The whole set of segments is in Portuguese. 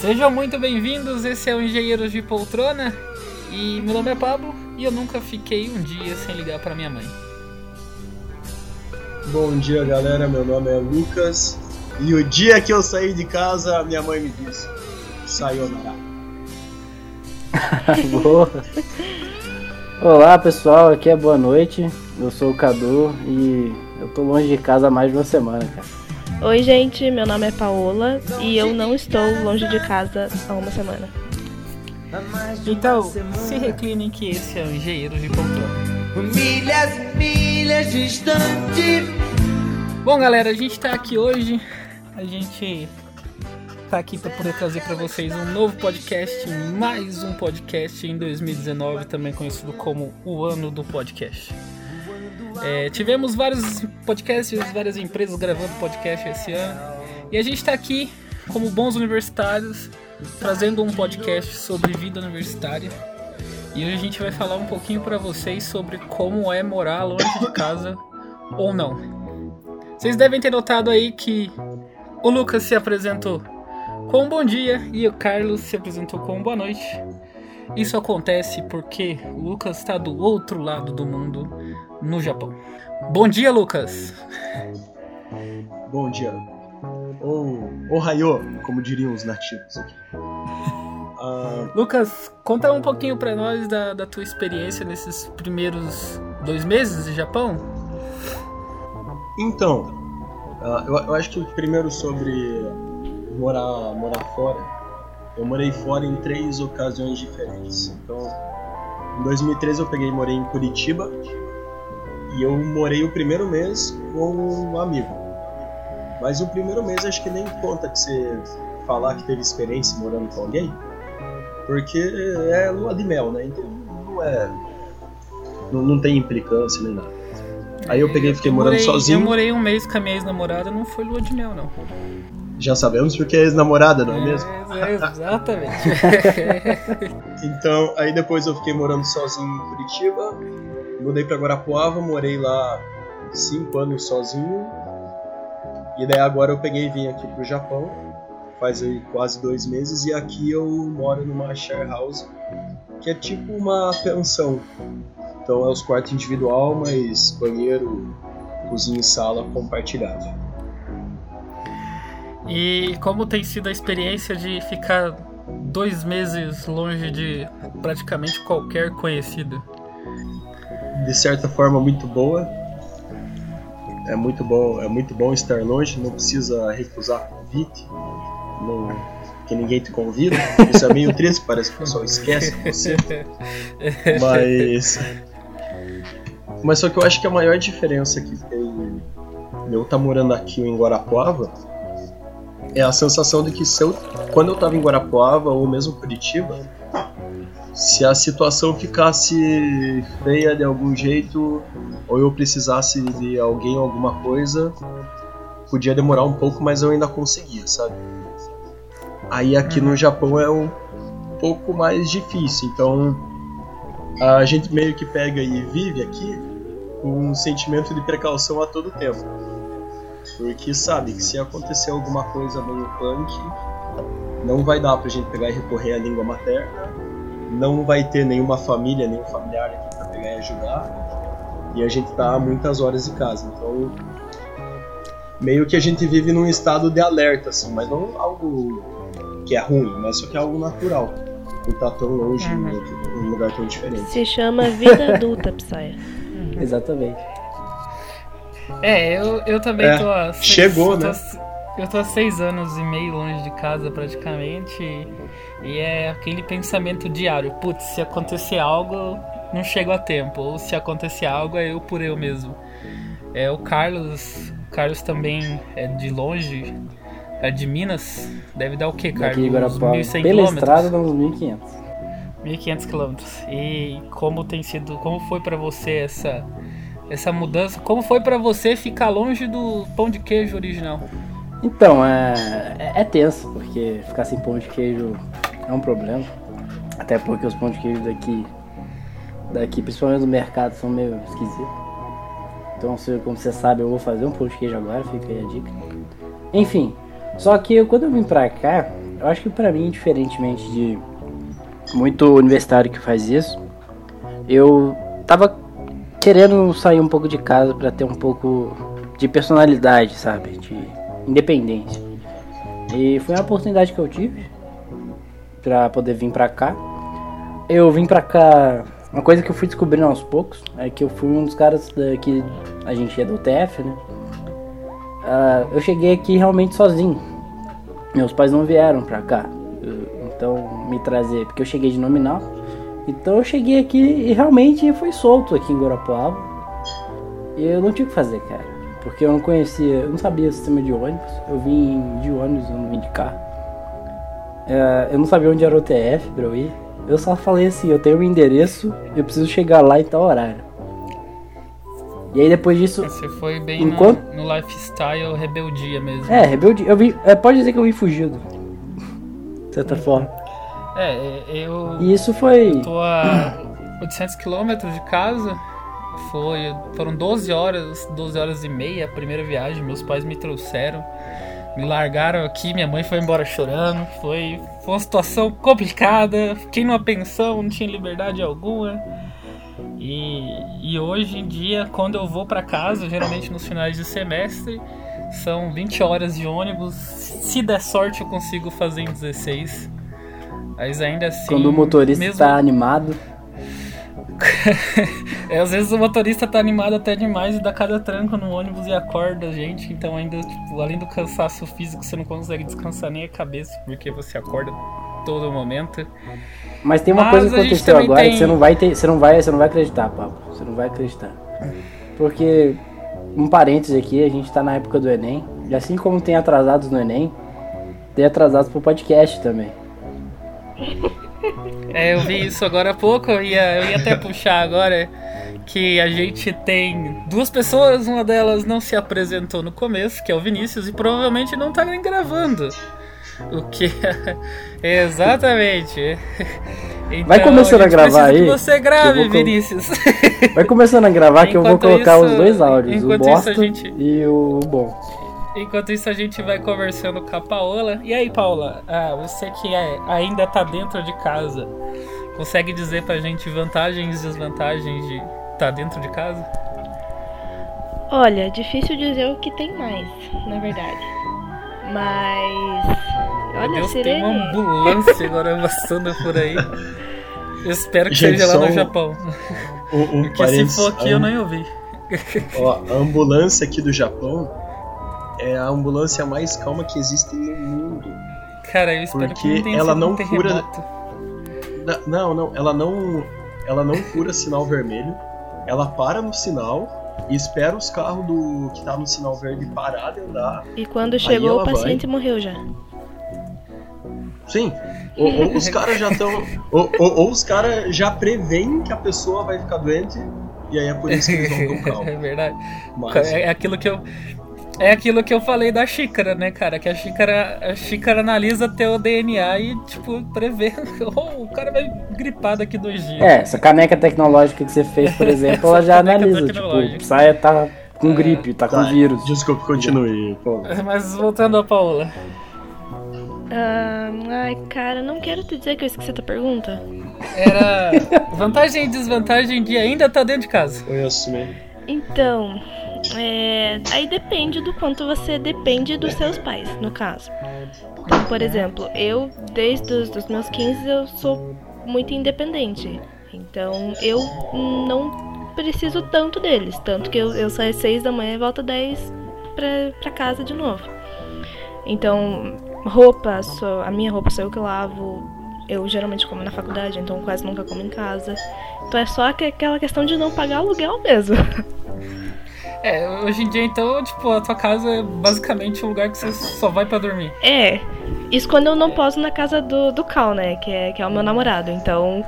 Sejam muito bem-vindos, esse é o Engenheiros de Poltrona e meu nome é Pablo e eu nunca fiquei um dia sem ligar para minha mãe. Bom dia galera, meu nome é Lucas e o dia que eu saí de casa minha mãe me disse Sayonara. Boa. Olá pessoal, aqui é boa noite, eu sou o Cadu e eu tô longe de casa há mais de uma semana, cara. Oi, gente, meu nome é Paola e eu não estou longe de casa há uma semana. Então, se reclinem que esse é o Engenheiro de Poltrona. Milhas e milhas distante. Bom, galera, a gente tá aqui hoje. A gente tá aqui para poder trazer para vocês um novo podcast, mais um podcast em 2019, também conhecido como o ano do podcast. É, tivemos vários podcasts, várias empresas gravando podcast esse ano. E a gente está aqui, como bons universitários, trazendo um podcast sobre vida universitária. E hoje a gente vai falar um pouquinho para vocês sobre como é morar longe de casa ou não. Vocês devem ter notado aí que o Lucas se apresentou com um bom dia e o Carlos se apresentou com boa noite. Isso acontece porque o Lucas está do outro lado do mundo, no Japão. Bom dia, Lucas. Bom dia. Ou Ohayô, como diriam os nativos aqui. Uh... Lucas, conta um pouquinho para nós da, da tua experiência nesses primeiros dois meses de Japão. Então, uh, eu, eu acho que primeiro sobre morar, morar fora. Eu morei fora em três ocasiões diferentes. Então, em 2013 eu peguei e morei em Curitiba, e eu morei o primeiro mês com um amigo. Mas o primeiro mês acho que nem conta que você falar que teve experiência morando com alguém. Porque é lua de mel, né? Então não é. Não, não tem implicância nem nada. Aí eu peguei e fiquei morando morei, sozinho. Eu morei um mês com a minha ex-namorada, não foi lua de mel, não. Já sabemos porque é ex-namorada, não é, é mesmo? É, exatamente. então, aí depois eu fiquei morando sozinho em Curitiba mudei para Guarapuava, morei lá cinco anos sozinho. E daí agora eu peguei e vim aqui pro Japão, faz aí quase dois meses, e aqui eu moro numa share house, que é tipo uma pensão. Então é os quartos individual, mas banheiro, cozinha e sala compartilhado. E como tem sido a experiência de ficar dois meses longe de praticamente qualquer conhecido? De certa forma muito boa. É muito bom, é muito bom estar longe, não precisa recusar convite, não, que ninguém te convida. Isso é meio triste, parece que o pessoal esquece você. Mas mas só que eu acho que a maior diferença que tem eu estar tá morando aqui em Guarapuava é a sensação de que se eu, quando eu estava em Guarapuava ou mesmo Curitiba, se a situação ficasse feia de algum jeito ou eu precisasse de alguém ou alguma coisa, podia demorar um pouco, mas eu ainda conseguia, sabe? Aí aqui no Japão é um pouco mais difícil, então a gente meio que pega e vive aqui com um sentimento de precaução a todo tempo. Porque sabe que se acontecer alguma coisa meio punk, não vai dar pra gente pegar e recorrer à língua materna não vai ter nenhuma família, nenhum familiar aqui para pegar e ajudar. E a gente tá muitas horas de casa. Então, meio que a gente vive num estado de alerta, assim, mas não algo que é ruim, mas só que é algo natural. Não tá tão longe, uhum. num lugar tão diferente. Se chama vida adulta, Psya. Exatamente. É, eu, eu também é, tô a seis, Chegou, né? Eu tô há seis anos e meio longe de casa praticamente. E é aquele pensamento diário: putz, se acontecer algo, não chego a tempo. Ou se acontecer algo, é eu por eu mesmo. É, o Carlos, o Carlos também é de longe, é de Minas. Deve dar o que, Carlos? Uns 1.100 Pela estrada dá uns 1.500. 1.500 quilômetros. E como tem sido, como foi para você essa essa mudança? Como foi para você ficar longe do pão de queijo original? Então, é, é, é tenso, porque ficar sem pão de queijo é um problema. Até porque os pão de queijo daqui, daqui principalmente do mercado, são meio esquisitos. Então, como você sabe, eu vou fazer um pão de queijo agora, fica aí a dica. Enfim, só que eu, quando eu vim pra cá, eu acho que pra mim, diferentemente de muito universitário que faz isso, eu tava querendo sair um pouco de casa pra ter um pouco de personalidade, sabe? De independência. E foi uma oportunidade que eu tive pra poder vir pra cá. Eu vim pra cá. Uma coisa que eu fui descobrindo aos poucos é que eu fui um dos caras que a gente é do TF, né? Ah, eu cheguei aqui realmente sozinho. Meus pais não vieram pra cá. Então me trazer, porque eu cheguei de nominal. Então eu cheguei aqui e realmente fui solto aqui em Guarapuava. E eu não tinha o que fazer, cara. Porque eu não conhecia, eu não sabia o sistema de ônibus. Eu vim de ônibus, eu não vim de carro. É, eu não sabia onde era o TF pra eu ir. Eu só falei assim, eu tenho um endereço, eu preciso chegar lá em tal horário. E aí depois disso, Você foi bem Enquanto- no, no lifestyle rebeldia mesmo. é, rebeldia. Eu vim, é, pode dizer que eu vim fugido. De certa forma. É, é, eu E isso foi. tô a 800 quilômetros de casa. Foi, foram 12 horas, 12 horas e meia a primeira viagem. Meus pais me trouxeram, me largaram aqui. Minha mãe foi embora chorando. Foi, foi uma situação complicada. Fiquei numa pensão, não tinha liberdade alguma. E, e hoje em dia, quando eu vou pra casa, geralmente nos finais de semestre, são 20 horas de ônibus. Se der sorte, eu consigo fazer em 16. Mas ainda assim. Quando o motorista mesmo- tá animado. É, às vezes o motorista tá animado até demais e dá cada tranco no ônibus e acorda a gente. Então ainda, tipo, além do cansaço físico, você não consegue descansar nem a cabeça, porque você acorda todo momento. Mas tem uma Mas coisa a que gente aconteceu agora tem- que você não vai ter. Você não vai, você não vai acreditar, Pablo. Você não vai acreditar. Porque, um parênteses aqui, a gente tá na época do Enem. E assim como tem atrasados no Enem, tem atrasados pro podcast também. É, eu vi isso agora há pouco, eu ia, eu ia até puxar agora que a gente tem duas pessoas, uma delas não se apresentou no começo, que é o Vinícius, e provavelmente não tá nem gravando. O que é exatamente. Vai começando a gente gravar aí, Que você grave, vou Vinícius. Vai começando a gravar que eu vou colocar os isso- dois áudios, o a bosta gente- e o bom. Enquanto isso, a gente vai conversando com a Paola. E aí, Paola, ah, você que é- ainda tá dentro de casa, consegue dizer pra gente vantagens e desvantagens de estar dentro de casa? Olha, difícil dizer o que tem mais, na verdade. Mas. Meu Olha, Deus, tem sirene. uma ambulância agora passando por aí. Eu espero que Gente, seja lá no um- Japão. Um, um Porque se for aqui, a, eu nem ouvi. ó, a ambulância aqui do Japão é a ambulância mais calma que existe no mundo. Cara, eu espero que Porque não tenha ela sido não um cura- Não, não, ela não. Ela não cura sinal vermelho. Ela para no sinal e espera os carros do que tá no sinal verde parar de andar. E quando chegou, o ela vai. paciente morreu já. Sim. Ou, ou os caras já estão. Ou, ou- ou os caras já preveem que a pessoa vai ficar doente. E aí é por isso que eles vão com é calma. verdade. Mas, É aquilo que eu. É aquilo que eu falei da xícara, né, cara? Que a xícara, a xícara analisa teu DNA e, tipo, prevê. Oh, o cara vai gripar daqui dois dias. É, essa caneca tecnológica que você fez, por exemplo, ela já analisa. Tipo, o Saia tá com gripe, tá com tá, vírus. Desculpa, continue. pô. Mas voltando a Paola. Ah, ai, cara, não quero te dizer que eu esqueci a tua pergunta. Era vantagem e desvantagem de ainda estar dentro de casa. Eu assumi. Então, é, aí depende do quanto você depende dos seus pais, no caso. Então, por exemplo, eu, desde os dos meus 15, eu sou muito independente. Então, eu não preciso tanto deles. Tanto que eu, eu saio às 6 da manhã e volto às 10 pra, pra casa de novo. Então, roupa, a minha roupa sou eu que lavo. Eu geralmente como na faculdade, então quase nunca como em casa. Então é só que- aquela questão de não pagar aluguel mesmo. É, hoje em dia, então, tipo, a tua casa é basicamente um lugar que você só vai pra dormir. É. Isso quando eu não poso na casa do, do Cal, né? Que é, que é o meu namorado. Então,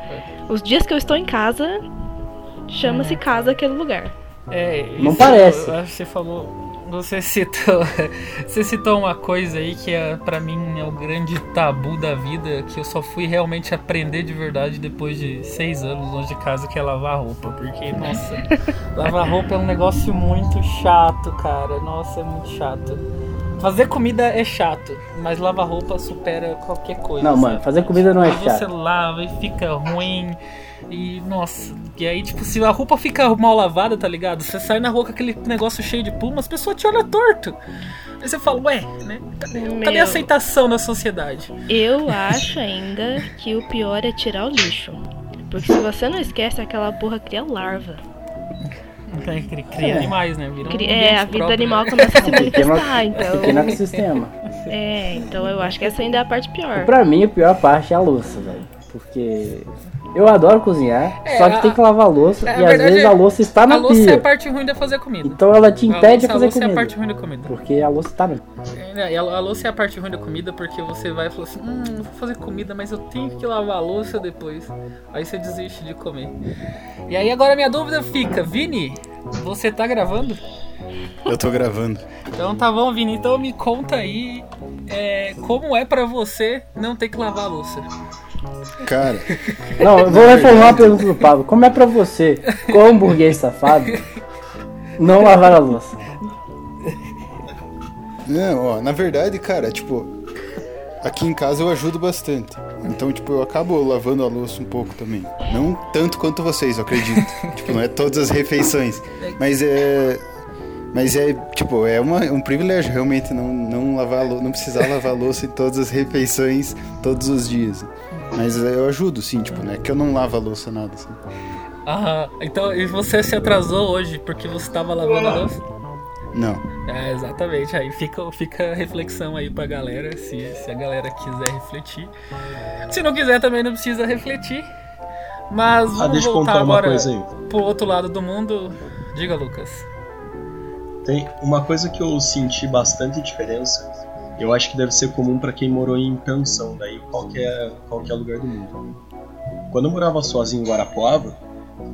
os dias que eu estou em casa, chama-se casa aquele lugar. É, Não isso, parece. eu acho que Você falou. Você citou, você citou uma coisa aí que é, pra mim é o grande tabu da vida, que eu só fui realmente aprender de verdade depois de seis anos longe de casa, que é lavar roupa. Porque, nossa, lavar roupa é um negócio muito chato, cara. Nossa, é muito chato. Fazer comida é chato, mas lavar roupa supera qualquer coisa. Não, mano, fazer comida não é Aí Você chato. lava e fica ruim. E nossa, e aí, tipo, se a roupa fica mal lavada, tá ligado? Você sai na rua com aquele negócio cheio de pluma, as pessoas te olham torto. Aí você fala, ué, né? Cadê, cadê Meu. a aceitação na sociedade? Eu acho ainda que o pior é tirar o lixo. Porque se você não esquece, aquela porra cria larva. Cria, cria- cria É. animais, né? Vira um Cria- é, a vida próprio, animal né? começa a se manifestar, então. pequeno ecossistema. É, então eu acho que essa ainda é a parte pior. Pra mim, a pior parte é a louça, velho. Porque eu adoro cozinhar, É, só que a- tem que lavar a louça é, e às vezes é- a louça está na A louça pia. é a parte ruim de fazer comida. Então ela te impede louça- de fazer a louça é a comida. parte ruim da comida. Porque a louça tá na É, e a louça é a parte ruim da comida porque você vai e fala assim, hum, vou fazer comida, mas eu tenho que lavar a louça depois. Aí você desiste de comer. E aí agora minha dúvida fica, Vini, você tá gravando? Eu tô gravando. Então tá bom, Vini, então me conta aí é, como é pra você não ter que lavar a louça. Cara, Não, eu vou reformular a pergunta do Pablo. Como é pra você, como burguês safado, não lavar a louça? não, ó, na verdade, cara, tipo, aqui em casa eu ajudo bastante. Então, tipo, eu acabo lavando a louça um pouco também. Não tanto quanto vocês, eu acredito. tipo, não é todas as refeições. Mas é. Mas é, tipo, é uma, um privilégio realmente não, não lavar não precisar lavar a louça em todas as refeições todos os dias. Mas eu ajudo, sim, tipo, não é que eu não lavo a louça nada, assim. Ah, então e você se atrasou hoje porque você tava lavando a louça? Não. É, exatamente. Aí fica, fica a reflexão aí pra galera, se, se a galera quiser refletir. Se não quiser, também não precisa refletir. Mas vamos Ah, deixa eu voltar contar uma agora coisa aí. pro outro lado do mundo. Diga, Lucas. Tem uma coisa que eu senti bastante diferença. Eu acho que deve ser comum pra quem morou em pensão, daí qualquer, qualquer lugar do mundo. Quando eu morava sozinho em Guarapuava,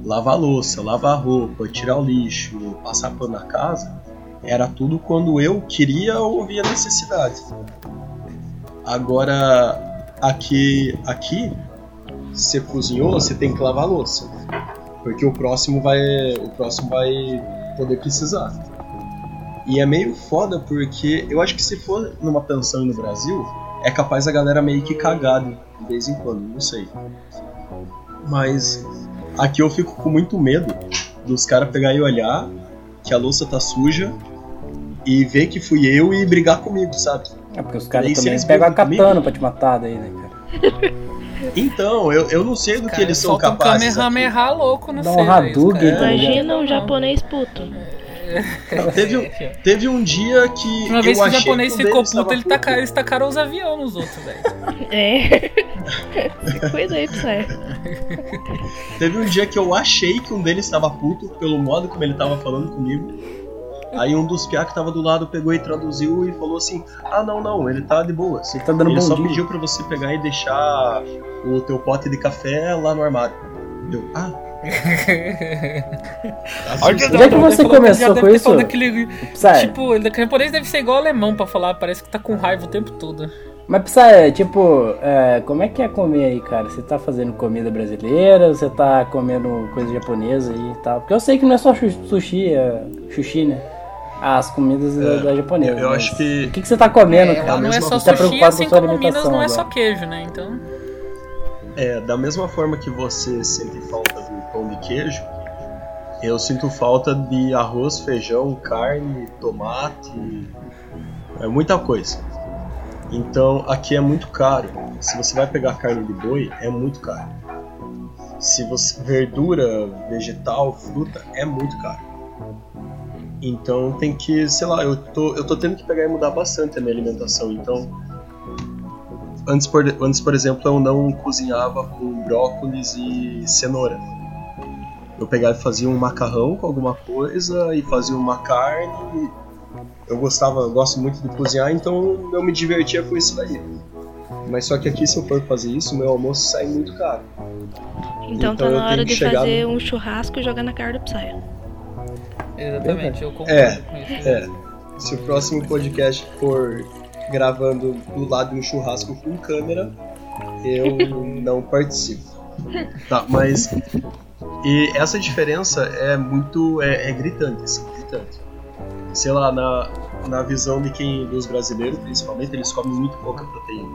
lavar louça, lavar roupa, tirar o lixo, passar pano na casa, era tudo quando eu queria ou via necessidade. Agora, aqui, aqui, você cozinhou, você tem que lavar louça, porque o próximo vai, o próximo vai poder precisar. E é meio foda porque eu acho que se for numa pensão no Brasil, é capaz a galera meio que cagar de vez em quando, não sei. Mas aqui eu fico com muito medo dos caras pegar e olhar que a louça tá suja e ver que fui eu e brigar comigo, sabe? É porque os caras também eles pegam a comigo- katana pra te matar daí, né, cara? Então, eu, eu não sei do que eles são solta um capazes. aqui. Kamehameha louco no Dá um Hadouken, ligado? Imagina um japonês puto. Teve, um- teve um dia que. Uma vez eu que o achei japonês um ficou puto, ele taca, eles tacaram os aviões nos outros, velho. É. Cuida aí, Psy. Teve um dia que eu achei que um deles estava puto pelo modo como ele tava falando comigo. Aí um dos piá que tava do lado pegou e traduziu e falou assim: Ah, não, não, ele tá de boa. Ele tá dando ele bom só dia. pediu pra você pegar e deixar o teu pote de café lá no armário. Deu, ah. Olha Onde é que você falou começou com isso? Daquele, tipo, ele, o japonês deve ser igual alemão pra falar, parece que tá com raiva o tempo todo. mas Psy, tipo, é, como é que é comer aí, cara? Você tá fazendo comida brasileira? Você tá comendo coisa japonesa aí e tal? Porque eu sei que não é só su- sushi, é sushi, né? As comidas da, da japonesa. eu acho que- O que, que você tá comendo, É, cara? não é só. Tá sushi, preocupado assim com como Minas não é agora. só queijo, né? Então. É, da mesma forma que você sente falta do pão de queijo, eu sinto falta de arroz, feijão, carne, tomate, é muita coisa. Então aqui é muito caro. Se você vai pegar carne de boi, é muito caro. Se você verdura, vegetal, fruta, é muito caro. Então tem que, sei lá, eu tô, eu tô tendo que pegar e mudar bastante a minha alimentação. Então Antes por, antes, por exemplo, eu não cozinhava com brócolis e cenoura. Eu pegava e fazia um macarrão com alguma coisa e fazia uma carne. Eu gostava, eu gosto muito de cozinhar, então eu me divertia com isso daí. Mas só que aqui se eu for fazer isso, meu almoço sai muito caro. Então, Então tá na hora de chegar fazer no- um churrasco e jogar na cara do Psy. Exatamente, eu concordo É, com isso. É, se o próximo podcast for gravando do lado de um churrasco com câmera, eu não participo. Tá, mas. E essa diferença é muito. é, é gritante, assim, gritante. Sei lá, na, na visão de quem dos brasileiros, principalmente, eles comem muito pouca proteína.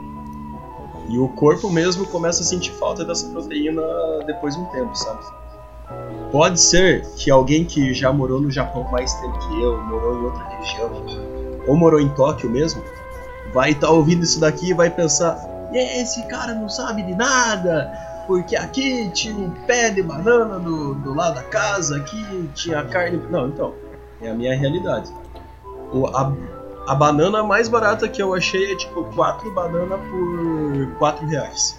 E o corpo mesmo começa a sentir falta dessa proteína depois de um tempo, sabe? Pode ser que alguém que já morou no Japão mais tempo que eu, morou em outra região, ou morou em Tóquio mesmo, vai estar ouvindo isso daqui e vai pensar: esse cara não sabe de nada, porque aqui tinha um pé de banana do, do lado da casa, aqui tinha carne. Não, então, é a minha realidade. O, a, a banana mais barata que eu achei é tipo 4 bananas por 4 reais.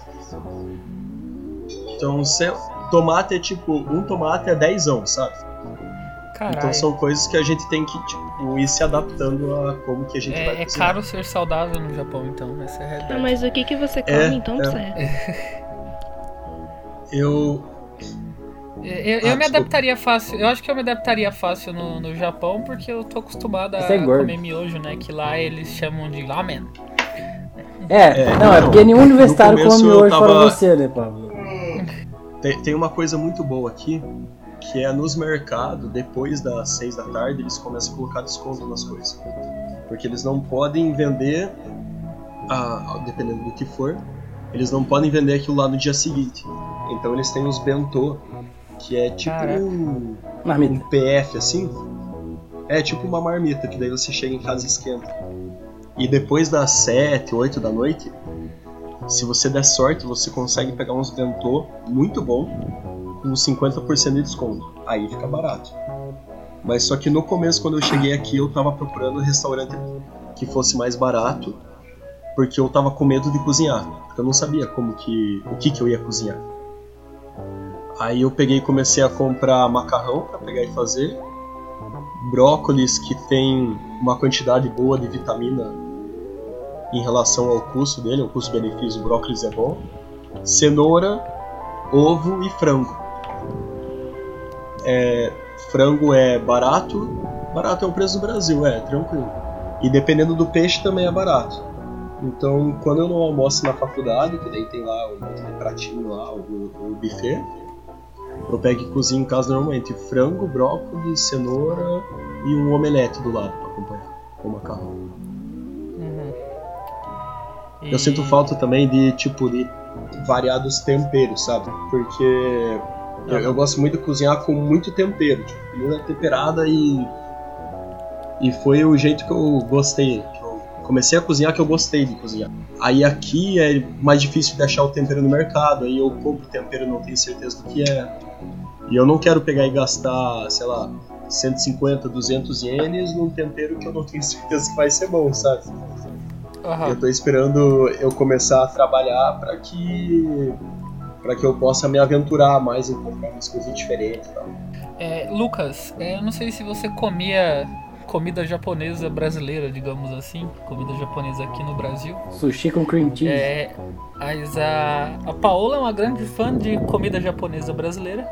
Então, se, tomate é tipo, um tomate é 10, sabe? Caralho. Então são coisas que a gente tem que tipo, ir se adaptando a como que a gente vai É, é cozinhar. caro ser saudável no Japão, então, essa é a Ah, realidade. mas o que, que você come É, então, é. Zé? Eu. Eu, eu Ah, me adaptaria fácil. Eu acho que eu me adaptaria fácil no, no Japão porque eu tô acostumado a é comer miojo, né? Que lá eles chamam de lamen. É, É, não, é porque nenhum universitário come hoje tava- fora você, né, Pablo? Tem, tem uma coisa muito boa aqui, que é nos mercados, depois das 6 da tarde, eles começam a colocar desconto nas coisas. Porque eles não podem vender, a, dependendo do que for, eles não podem vender aquilo lá no dia seguinte. Então eles têm os bentô, que é tipo Caraca. um, um Marmita. PF assim. É tipo uma marmita, que daí você chega em casa e esquenta. E depois das 7, 8 da noite, se você der sorte, você consegue pegar uns bentô muito bom com 50% de desconto. Aí fica barato. Mas só que no começo, quando eu cheguei aqui, eu tava procurando um restaurante que fosse mais barato, porque eu tava com medo de cozinhar. Porque eu não sabia como que. o que, que eu ia cozinhar. Aí eu peguei e comecei a comprar macarrão para pegar e fazer. Brócolis que tem uma quantidade boa de vitamina em relação ao custo dele, o custo-benefício do brócolis é bom. Cenoura, ovo e frango. É, frango é barato, barato é o preço do Brasil, é, tranquilo. E dependendo do peixe também é barato. Então, quando eu não almoço na faculdade, que daí tem lá um pratinho lá, o, o buffet, eu pego e cozinho em casa normalmente frango, brócolis, cenoura e um omelete do lado para acompanhar com macarrão. Uhum. Eu sinto falta também de tipo de variados temperos, sabe? Porque eu, eu gosto muito de cozinhar com muito tempero, tipo, comida temperada e e foi o jeito que eu gostei, comecei a cozinhar que eu gostei de cozinhar. Aí aqui é mais difícil de achar o tempero no mercado, aí eu compro tempero e não tenho certeza do que é. E eu não quero pegar e gastar, sei lá, 150, 200 ienes num tempero que eu não tenho certeza que vai ser bom, sabe? Aham. Eu tô esperando eu começar a trabalhar para que para que eu possa me aventurar mais em comprar umas coisas diferentes e tal. É, Lucas, é, eu não sei se você comia comida japonesa brasileira, digamos assim, comida japonesa aqui no Brasil. Sushi com cream cheese. É, mas a, a Paola é uma grande fã de comida japonesa brasileira.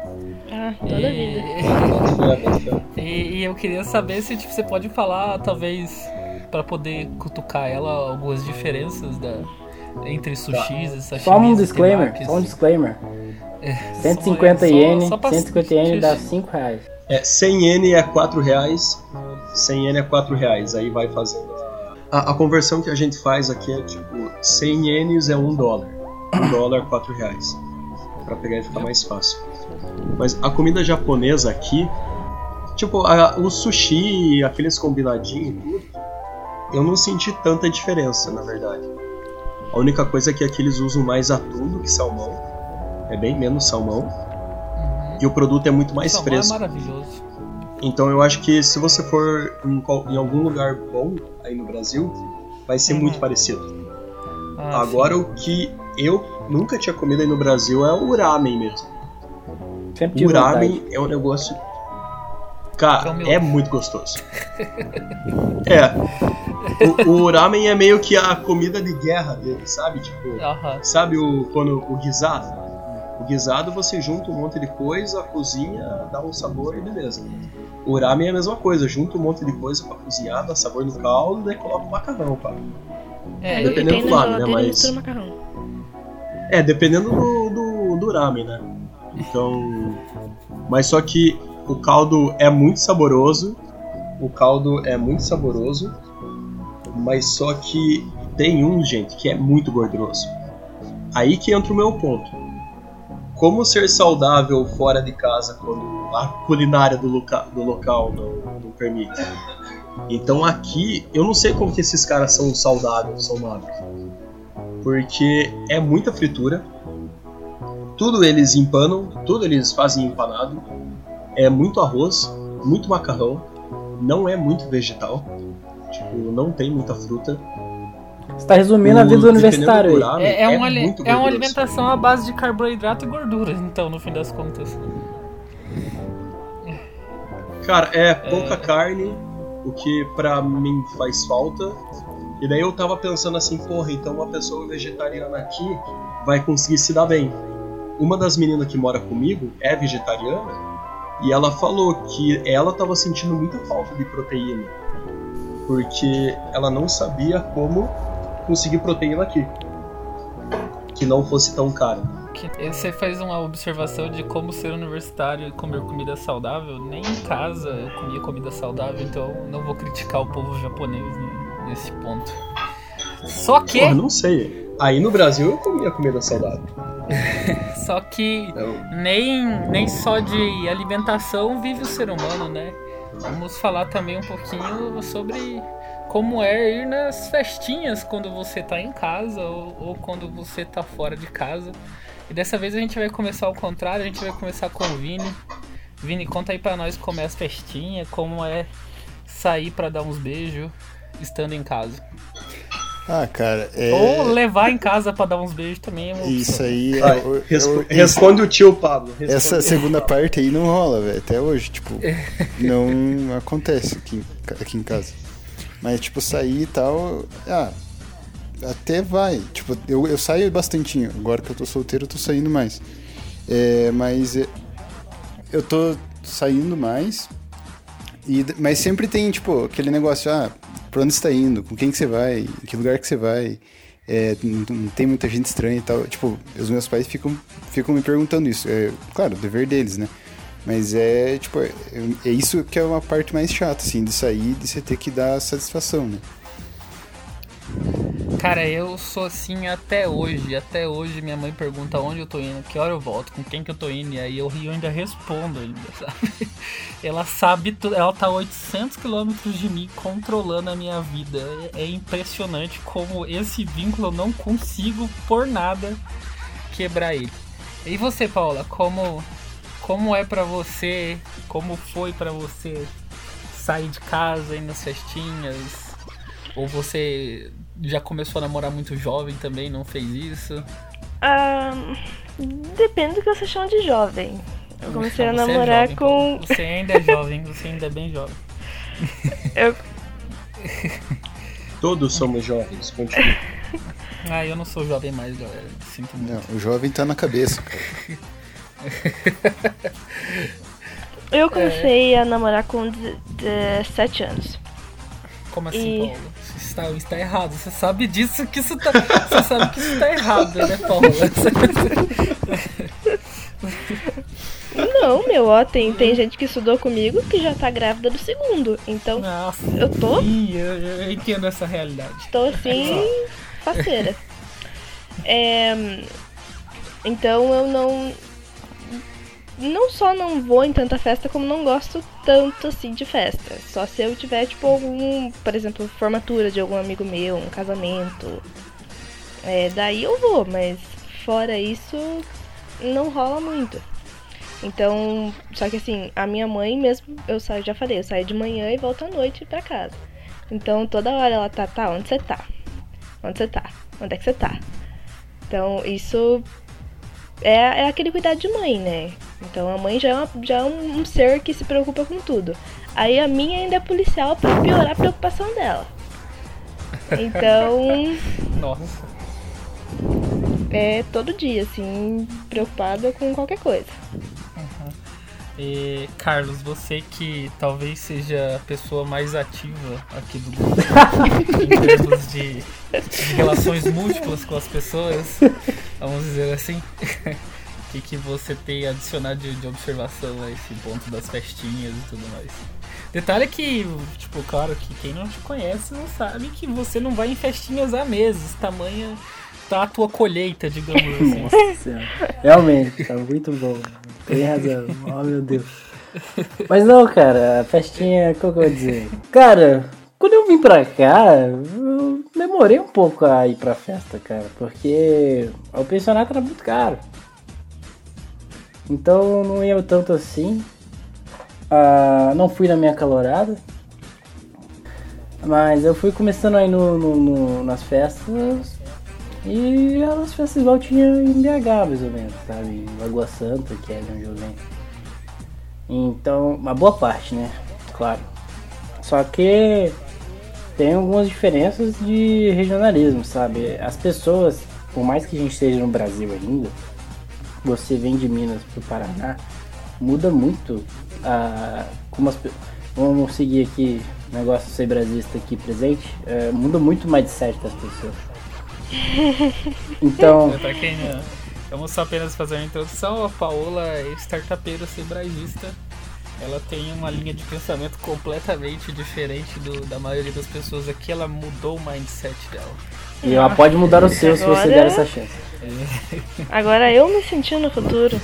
Ah, toda a vida. E, e, e eu queria saber se tipo, você pode falar, talvez, pra poder cutucar ela, algumas diferenças da, entre sushis e sashimis. Só um e disclaimer, temakis. só um disclaimer. É, 150 só- iene, só pra- 150 iene dá 5 reais. É, 100 ien é 4 reais, 100 ien é 4 reais, aí vai fazendo. A, a conversão que a gente faz aqui é tipo, 100 ienes é 1 dólar, 1 dólar 4 reais, pra pegar e ficar mais fácil. Mas a comida japonesa aqui, tipo, a- o sushi, aqueles combinadinhos e tudo, eu não senti tanta diferença, na verdade. A única coisa é que aqui eles usam mais atum do que salmão, é bem menos salmão, Uhum. e o produto é muito mais Salmão fresco. É maravilhoso. Então eu acho que se você for em, em algum lugar bom aí no Brasil, vai ser Uhum. muito parecido. Ah, Agora o que eu nunca tinha comido aí no Brasil é o ramen mesmo. Sempre O ramen vontade. é um negócio. É Cara, o meu. é muito gostoso. é. O, o ramen é meio que a comida de guerra dele, sabe? Tipo, sim. Aham. sabe o quando o guisado? O guisado você junta um monte de coisa, cozinha, dá um sabor e beleza. O ramen é a mesma coisa, junta um monte de coisa pra cozinhar, dá sabor no caldo, daí coloca o macarrão, pá. É, dependendo do lado, né, e mas-. É, dependendo do, do, do ramen, né? Então. Mas só que o caldo é muito saboroso. O caldo é muito saboroso. Mas só que tem um, gente, que é muito gorduroso. Aí que entra o meu ponto. Como ser saudável fora de casa quando a culinária do, loca do local não, não permite? Então aqui, eu não sei como que esses caras são saudáveis, são magros. Porque é muita fritura. Tudo eles empanam, tudo eles fazem empanado. É muito arroz, muito macarrão. Não é muito vegetal. Tipo, não tem muita fruta. Você tá resumindo a vida do O universitário É, é uma, muito é uma alimentação à base de carboidrato e gordura, então, no fim das contas. Cara, é pouca carne, o que pra mim faz falta. E daí eu tava pensando assim, porra, então uma pessoa vegetariana aqui vai conseguir se dar bem. Uma das meninas que mora comigo é vegetariana e ela falou que ela tava sentindo muita falta de proteína. Porque ela não sabia como conseguir proteína aqui. Que não fosse tão caro. Você faz uma observação de como ser universitário e comer comida saudável. Nem em casa eu comia comida saudável, então não vou criticar o povo japonês ne- nesse ponto. Só que, Porra, não sei. Aí no Brasil eu comia comida saudável. só que nem, nem só de alimentação vive o ser humano, né? Vamos falar também um pouquinho sobre como é ir nas festinhas quando você tá em casa ou, ou quando você tá fora de casa. E dessa vez a gente vai começar ao contrário, a gente vai começar com o Vini. Vini, conta aí pra nós como é as festinhas, como é sair pra dar uns beijos estando em casa. Ah, cara, é. Ou levar em casa pra dar uns beijos também é. Isso aí. vai, eu- respo- eu- responde o tio Pablo. responde. Essa segunda parte aí não rola, velho. Até hoje, tipo, não acontece aqui, aqui em casa. Mas, tipo, sair e tal. Ah, até vai. Tipo, eu, eu saio bastante. Agora que eu tô solteiro, eu tô saindo mais. É, mas é, eu tô saindo mais. E, mas sempre tem, tipo, aquele negócio, ah, pra onde você tá indo? Com quem que você vai? Em que lugar que você vai? É, não, tem muita gente estranha e tal. Tipo, os meus pais ficam, ficam me perguntando isso. É, claro, dever deles, né? Mas é, tipo, é, é isso que é uma parte mais chata, assim, de sair, de você ter que dar satisfação, né? Cara, eu sou assim até hoje. Até hoje minha mãe pergunta onde eu tô indo, que hora eu volto, com quem que eu tô indo. E aí eu rio ainda respondo ainda, sabe? Ela sabe tudo. Ela tá a 800 quilômetros de mim controlando a minha vida. É, é impressionante como esse vínculo eu não consigo por nada quebrar ele. E você, Paula, como como é pra você? Como foi pra você sair de casa, ir nas festinhas? Ou você já começou a namorar muito jovem também, não fez isso? Ah, depende do que você chama de jovem. Eu comecei a é namorar jovem, com. Você ainda é jovem, você ainda é bem jovem. Eu, Todos somos jovens, continua. Ah, eu não sou jovem mais, galera. Sinto muito. Não, o jovem tá na cabeça, cara. eu comecei a namorar com 17 anos. Como assim, E- Paulo? Isso está, isso está errado. Você sabe disso que isso tá. Você sabe que isso tá errado, né, Paula? Não, meu, ó, tem, tem gente que estudou comigo que já tá grávida do segundo. Então, Nossa. eu tô, Ih, eu, eu entendo essa realidade. tô assim, faceira. É, então eu não. Não só não vou em tanta festa, como não gosto tanto assim de festa. Só se eu tiver, tipo, algum, por exemplo, formatura de algum amigo meu, um casamento. É, daí eu vou, mas fora isso, não rola muito. Então, só que assim, a minha mãe mesmo, eu saio, já falei, eu saio de manhã e volto à noite pra casa. Então toda hora ela tá, tá, onde você tá? Onde você tá? Onde é que você tá? Então isso é, é aquele cuidado de mãe, né? Então a mãe já é, uma- já é um, ser que se preocupa com tudo. Aí a minha ainda é policial pra piorar a preocupação dela. Então, Nossa. é todo dia, assim, preocupada com qualquer coisa. E, Carlos, você que talvez seja a pessoa mais ativa aqui do grupo em termos de, de relações múltiplas com as pessoas, vamos dizer assim. O que, que você tem a adicionar de, de observação a esse ponto das festinhas e tudo mais? Detalhe que, tipo, claro que quem não te conhece não sabe que você não vai em festinhas há meses, tamanha tá a tua colheita, digamos assim. Nossa senhora. Realmente, tá muito bom. Tem razão. Oh, meu Deus. Mas não, cara, a festinha, como que eu vou dizer? Cara, quando eu vim pra cá, eu demorei um pouco a ir pra festa, cara, porque o pensionato era muito caro. Então não ia tanto assim. Ah, não fui na minha calorada. Mas eu fui começando aí no, no- no- nas festas. E as festas igual tinha em BH, mais ou menos, sabe? Em Lagoa Santa, que é de onde eu venho. Então, uma boa parte, né? Claro. Só que tem algumas diferenças de regionalismo, sabe? As pessoas, por mais que a gente esteja no Brasil ainda, você vem de Minas pro Paraná, muda muito a. Como as, vamos seguir aqui, negócio ser brasilista aqui presente, é, muda muito o mindset das pessoas. Então, É, pra quem não. Vamos só apenas fazer uma introdução. A Paola é startupeira cebraísta. Ela tem uma linha de pensamento completamente diferente do, da maioria das pessoas aqui. Ela mudou o mindset dela. E ela pode mudar o seu se você Agora- der essa chance. Agora eu me senti no futuro.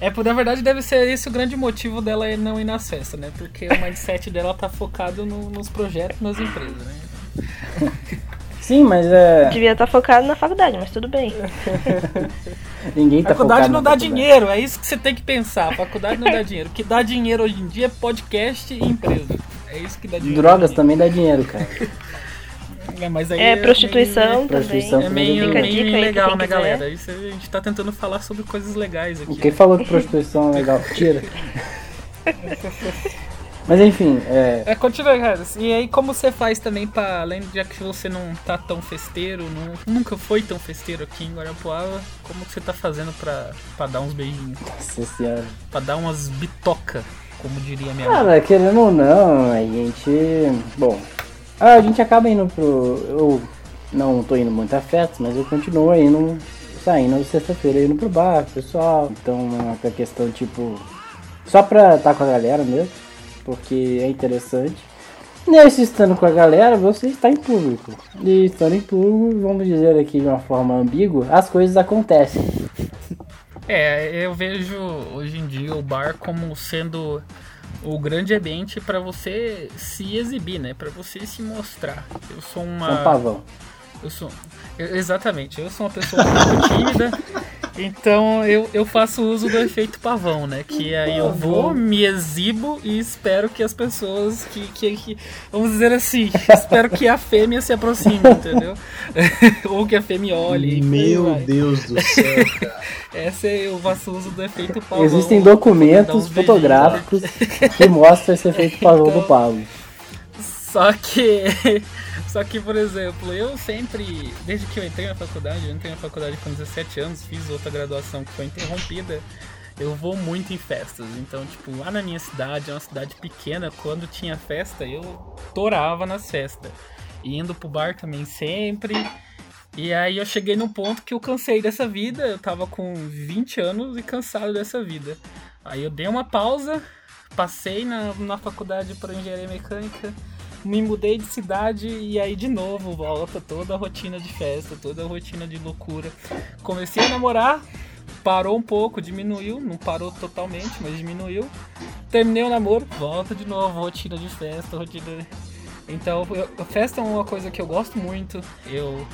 É, por- na verdade, deve ser esse o grande motivo dela é não ir nas festas, né? Porque o mindset dela tá focado no- nos projetos, nas empresas, né? Sim, mas é. Devia estar focado na faculdade, mas tudo bem. Ninguém tá faculdade focado não na dá faculdade. dinheiro, é isso que você tem que pensar. A faculdade não dá dinheiro. O que dá dinheiro hoje em dia é podcast e empresa. É isso que dá dinheiro. Drogas também dá dinheiro, cara. É, mas aí É prostituição Prostituição também. É meio, Fica meio dica aí legal, quem né, galera? Isso a gente tá tentando falar sobre coisas legais aqui. Quem falou que prostituição é legal? Tira. Mas enfim, é. É, continua, cara. E aí, como você faz também pra, além de que você não tá tão festeiro, não- nunca foi tão festeiro aqui em Guarapuava, como que você tá fazendo pra, pra dar uns beijinhos? Nossa senhora. Pra dar umas bitoca, como diria minha mãe. Cara, querendo ou não, a gente. Bom, a gente acaba indo pro. Eu não tô indo muito a festas, mas eu continuo indo. Saindo sexta-feira indo pro bar, pessoal. Então, é a questão tipo. Só pra estar com a galera mesmo, porque é interessante. Nesse estando com a galera, você está em público. E estando em público, vamos dizer aqui de uma forma ambígua, as coisas acontecem. É, eu vejo hoje em dia o bar como sendo o grande ambiente pra você se exibir, né? Pra você se mostrar. Eu sou uma. São pavão. Eu sou. eu- exatamente, eu sou uma pessoa muito tímida, então eu, eu faço uso do efeito pavão, né? Que aí eu vou, me exibo e espero que as pessoas que. que, que- vamos dizer assim, espero que a fêmea se aproxime, entendeu? Ou que a fêmea olhe. Meu. Deus do céu, cara. Essa é, eu faço uso do efeito pavão. Existem documentos uns beijinhos, fotográficos que mostram esse efeito pavão do Pablo. Só que, só que, por exemplo, eu sempre, desde que eu entrei na faculdade, eu entrei na faculdade com 17 anos, fiz outra graduação que foi interrompida, eu vou muito em festas. Então, tipo, lá na minha cidade, é uma cidade pequena, quando tinha festa, eu torava nas festas. E indo pro bar também sempre. E aí eu cheguei num ponto que eu cansei dessa vida, eu tava com 20 anos e cansado dessa vida. Aí eu dei uma pausa, passei na, na faculdade para engenharia mecânica, me mudei de cidade e aí de novo volta toda a rotina de festa, toda a rotina de loucura. Comecei a namorar, parou um pouco, diminuiu, não parou totalmente, mas diminuiu. Terminei o namoro, volta de novo, rotina de festa, rotina. Então, eu- festa é uma coisa que eu gosto muito. Eu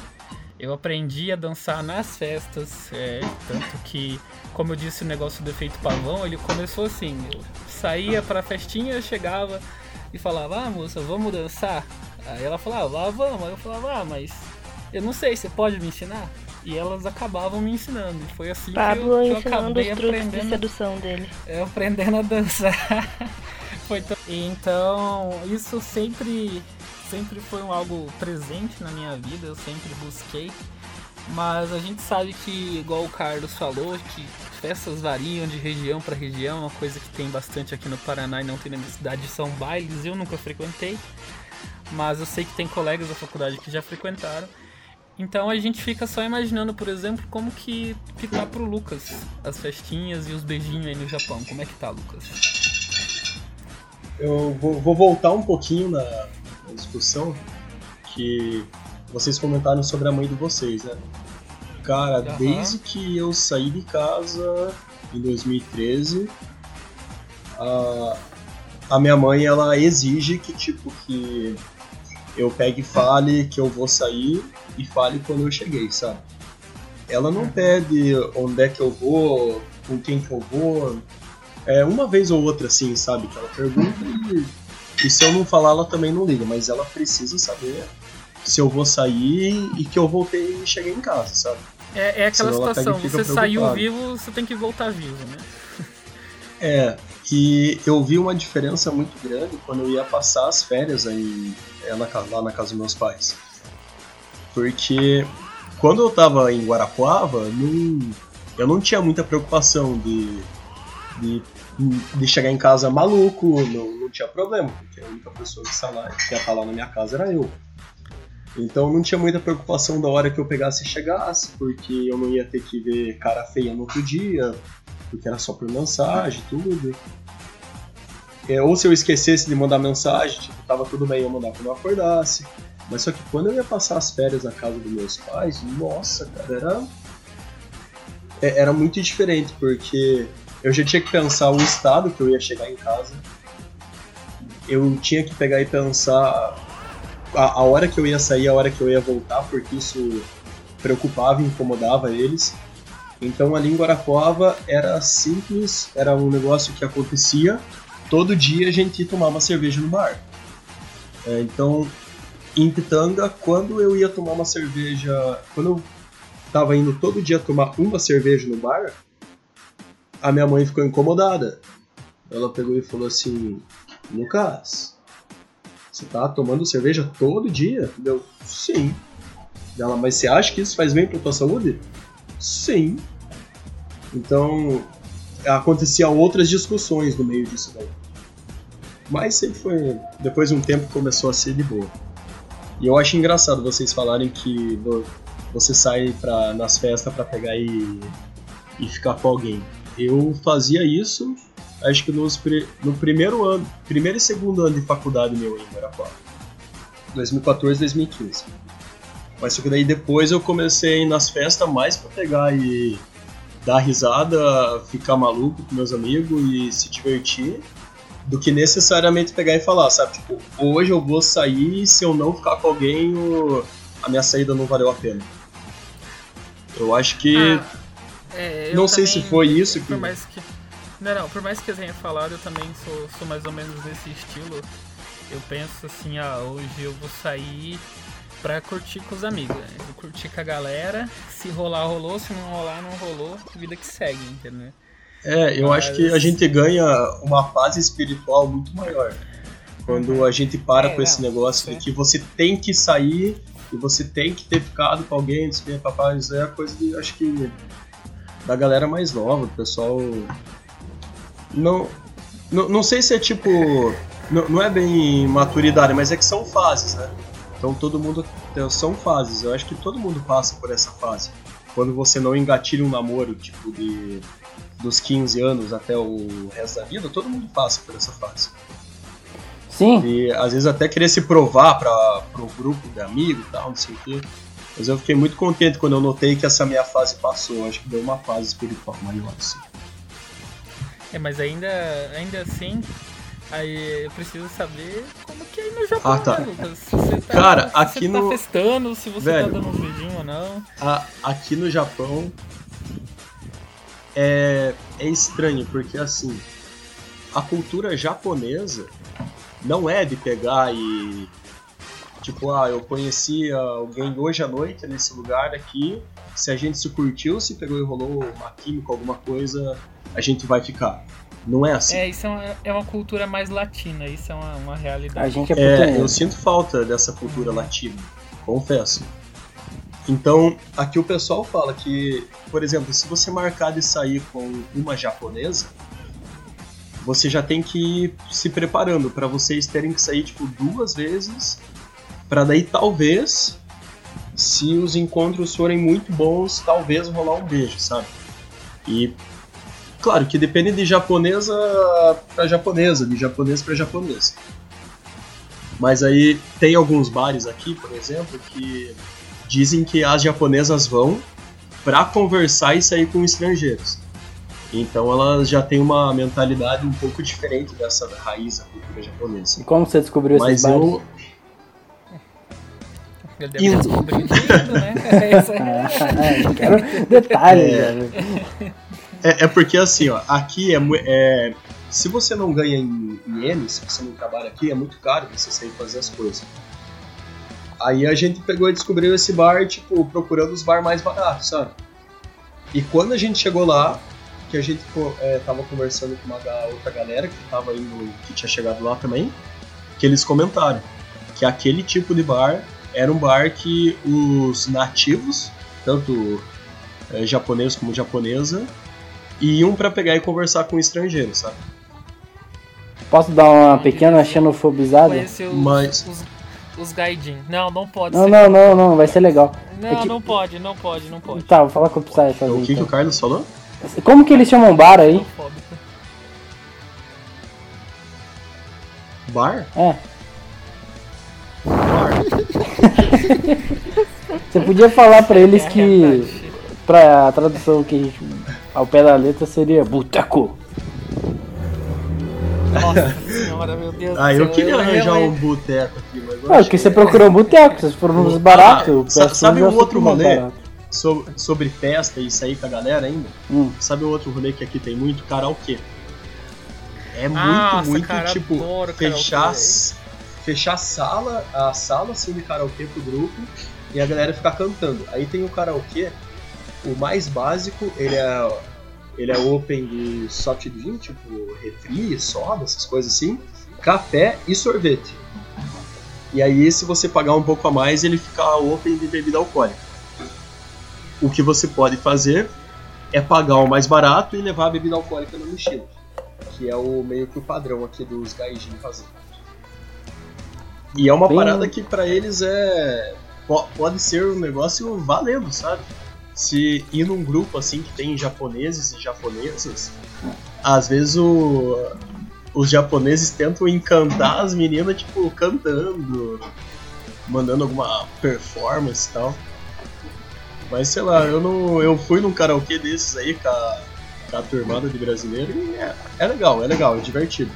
eu aprendi a dançar nas festas, é, tanto que, como eu disse, o negócio do efeito pavão, ele começou assim, eu saía pra festinha, chegava e falava, ah moça, vamos dançar? Aí ela falava, ah, vamos, aí eu falava, ah, mas eu não sei, você pode me ensinar? E elas acabavam me ensinando, e foi assim que eu, Pablo que eu acabei truques de aprendendo sedução dele. eu aprendendo a dançar. foi tão... Então, isso sempre, sempre foi um algo presente na minha vida, eu sempre busquei. Mas a gente sabe que, igual o Carlos falou, que festas variam de região para região, uma coisa que tem bastante aqui no Paraná e não tem na minha cidade são bailes, eu nunca frequentei. Mas eu sei que tem colegas da faculdade que já frequentaram. Então a gente fica só imaginando, por exemplo, como que, que tá pro Lucas as festinhas e os beijinhos aí no Japão. Como é que tá, Lucas? eu vou, vou voltar um pouquinho na, na discussão que vocês comentaram sobre a mãe de vocês, né? Cara, Aham. desde que eu saí de casa em 2013, a, a minha mãe ela exige que tipo que eu pegue e fale que eu vou sair e fale quando eu cheguei, sabe? Ela não pede onde é que eu vou, com quem que eu vou. É uma vez ou outra assim, sabe? Que ela pergunta e, e se eu não falar ela também não liga, mas ela precisa saber se eu vou sair e que eu voltei e cheguei em casa, sabe? É, é aquela Senão situação, você saiu preocupada. vivo, você tem que voltar vivo, né? É, e eu vi uma diferença muito grande quando eu ia passar as férias aí lá na casa dos meus pais. Porque quando eu tava em Guarapuava, não, eu não tinha muita preocupação de, de, de chegar em casa maluco, não, não tinha problema, porque a única pessoa que ia estar lá na minha casa era eu. Então não tinha muita preocupação da hora que eu pegasse e chegasse, porque eu não ia ter que ver cara feia no outro dia, porque era só por mensagem tudo. É, ou se eu esquecesse de mandar mensagem, tipo, tava tudo bem eu mandar quando eu acordasse. Mas só que quando eu ia passar as férias na casa dos meus pais, nossa, cara, era. é- Era muito diferente, porque eu já tinha que pensar o estado que eu ia chegar em casa. Eu tinha que pegar e pensar a, a hora que eu ia sair, a hora que eu ia voltar, porque isso preocupava e incomodava eles. Então ali em Guarapuava era simples, era um negócio que acontecia. Todo dia a gente uma cerveja no bar. É, então, em Pitanga, quando eu ia tomar uma cerveja. Quando eu tava indo todo dia tomar uma cerveja no bar, a minha mãe ficou incomodada. Ela pegou e falou assim: Lucas, você tá tomando cerveja todo dia? Eu, sim. Ela, mas você acha que isso faz bem pra tua saúde? Sim. Então, acontecia outras discussões no meio disso daí. Mas sempre foi. Depois de um tempo começou a ser de boa. E eu acho engraçado vocês falarem que vo- você sai pra, nas festas pra pegar e, e ficar com alguém. Eu fazia isso, acho que nos, no primeiro ano, primeiro e segundo ano de faculdade meu em Guarapuava. 2014, 2015. Mas só que daí depois eu comecei a ir nas festas mais pra pegar e dar risada, ficar maluco com meus amigos e se divertir, do que necessariamente pegar e falar, sabe? Tipo, hoje eu vou sair e se eu não ficar com alguém, o- a minha saída não valeu a pena. Eu acho que. Ah, é, eu não sei se foi isso que- que. Não, não, por mais que eu tenha falado, eu também sou, sou mais ou menos desse estilo. Eu penso assim, ah, hoje eu vou sair pra curtir com os amigos. né? Vou curtir com a galera. Se rolar, rolou. Se não rolar, não rolou. Vida que segue, entendeu? É, eu acho que a Mas- gente ganha uma paz espiritual muito maior. Quando a gente para É, com esse negócio de sim. que você tem que sair e você tem que ter ficado com alguém, não sei o que, papai, isso é a coisa de, acho que, da galera mais nova, do pessoal. Não, não, não sei se é tipo. Não, não é bem maturidade, mas é que são fases, né? Então todo mundo. São fases, eu acho que todo mundo passa por essa fase. Quando você não engatilha um namoro, tipo, de dos 15 anos até o resto da vida, todo mundo passa por essa fase. Sim, E às vezes até querer se provar para o grupo de amigos e tal, não sei o quê. Mas eu fiquei muito contente quando eu notei que essa minha fase passou. Acho que deu uma fase espiritual maior, assim. É, mas ainda, ainda assim, aí eu preciso saber como que é aí no Japão, Ah, tá. né, Lucas? Se você tá, Cara, se aqui você no- tá festando, se você Velho. tá dando uns beijinhos ou não. A- aqui no Japão é, é estranho, porque assim, a cultura japonesa não é de pegar e. Tipo, ah, eu conheci alguém hoje à noite nesse lugar aqui. Se a gente se curtiu, se pegou e rolou uma química, alguma coisa, a gente vai ficar. Não é assim. É, isso é uma, é uma cultura mais latina, isso é uma, uma realidade. a gente é É, eu sinto falta dessa cultura latina, confesso. Então, aqui o pessoal fala que, por exemplo, se você marcar de sair com uma japonesa, você já tem que ir se preparando para vocês terem que sair tipo duas vezes, para daí talvez, se os encontros forem muito bons, talvez rolar um beijo, sabe? E Claro que depende de japonesa para japonesa, de japonês para japonês. Mas aí tem alguns bares aqui, por exemplo, que dizem que as japonesas vão para conversar e sair com estrangeiros. Então elas já têm uma mentalidade um pouco diferente dessa raiz da cultura japonesa. E como você descobriu Mas esses bares? eu, Ele deve ter Indo. descobrido indo, né? É- quero detalhes, É. velho. É, é porque assim, ó, aqui é, é. Se você não ganha em, ienes, se você não trabalha aqui, é muito caro você sair fazer as coisas. Aí a gente pegou e descobriu esse bar, tipo, procurando os bar mais baratos, sabe? E quando a gente chegou lá, que a gente é, tava conversando com uma outra galera que tava indo, que tinha chegado lá também, que eles comentaram que aquele tipo de bar era um bar que os nativos, tanto é, japonês como japonesa, iam pra pegar e conversar com estrangeiros, sabe? Posso dar uma pequena xenofobizada? Os, Mas- os, os gaijin. Não, não pode Não, ser. não, não, não, vai ser legal. Não, É que- não pode, não pode, não pode. Tá, vou falar com o Psy Então, sozinho. o que, que então. o Carlos falou? Como que eles chamam bar aí? Bar? É. Você podia falar pra eles É que. realidade. Pra a tradução que a gente. Ao pé da letra seria boteco. Nossa senhora, meu Deus Ah, eu queria arranjar um boteco aqui, mas Ah, porque que- você procurou um boteco, vocês foram nos baratos. Ah, sa- peço sabe um outro é rolê? So- sobre festa e sair com a galera ainda. Hum. Sabe um outro rolê que aqui tem muito? Karaokê. É muito, Nossa, muito, cara, tipo, fechar, karaokê. Fechar a sala, a sala assim de karaokê pro grupo e a galera ficar cantando. Aí tem o karaokê, o mais básico, ele é, ele é open de soft drink, tipo refri, soda, essas coisas assim, café e sorvete. E aí, se você pagar um pouco a mais, ele fica open de bebida alcoólica. O que você pode fazer é pagar o mais barato e levar a bebida alcoólica na mochila. Que é o meio que o padrão aqui dos gaijin fazer. E é uma Bem- parada que pra eles é. po- Pode ser um negócio valendo, sabe? Se ir num grupo assim que tem japoneses e japonesas, às vezes o, os japoneses tentam encantar as meninas, tipo, cantando, mandando alguma performance e tal. Mas sei lá, eu não. Eu fui num karaokê desses aí com a, com a turmada de brasileiro e é, é legal, é legal, é divertido.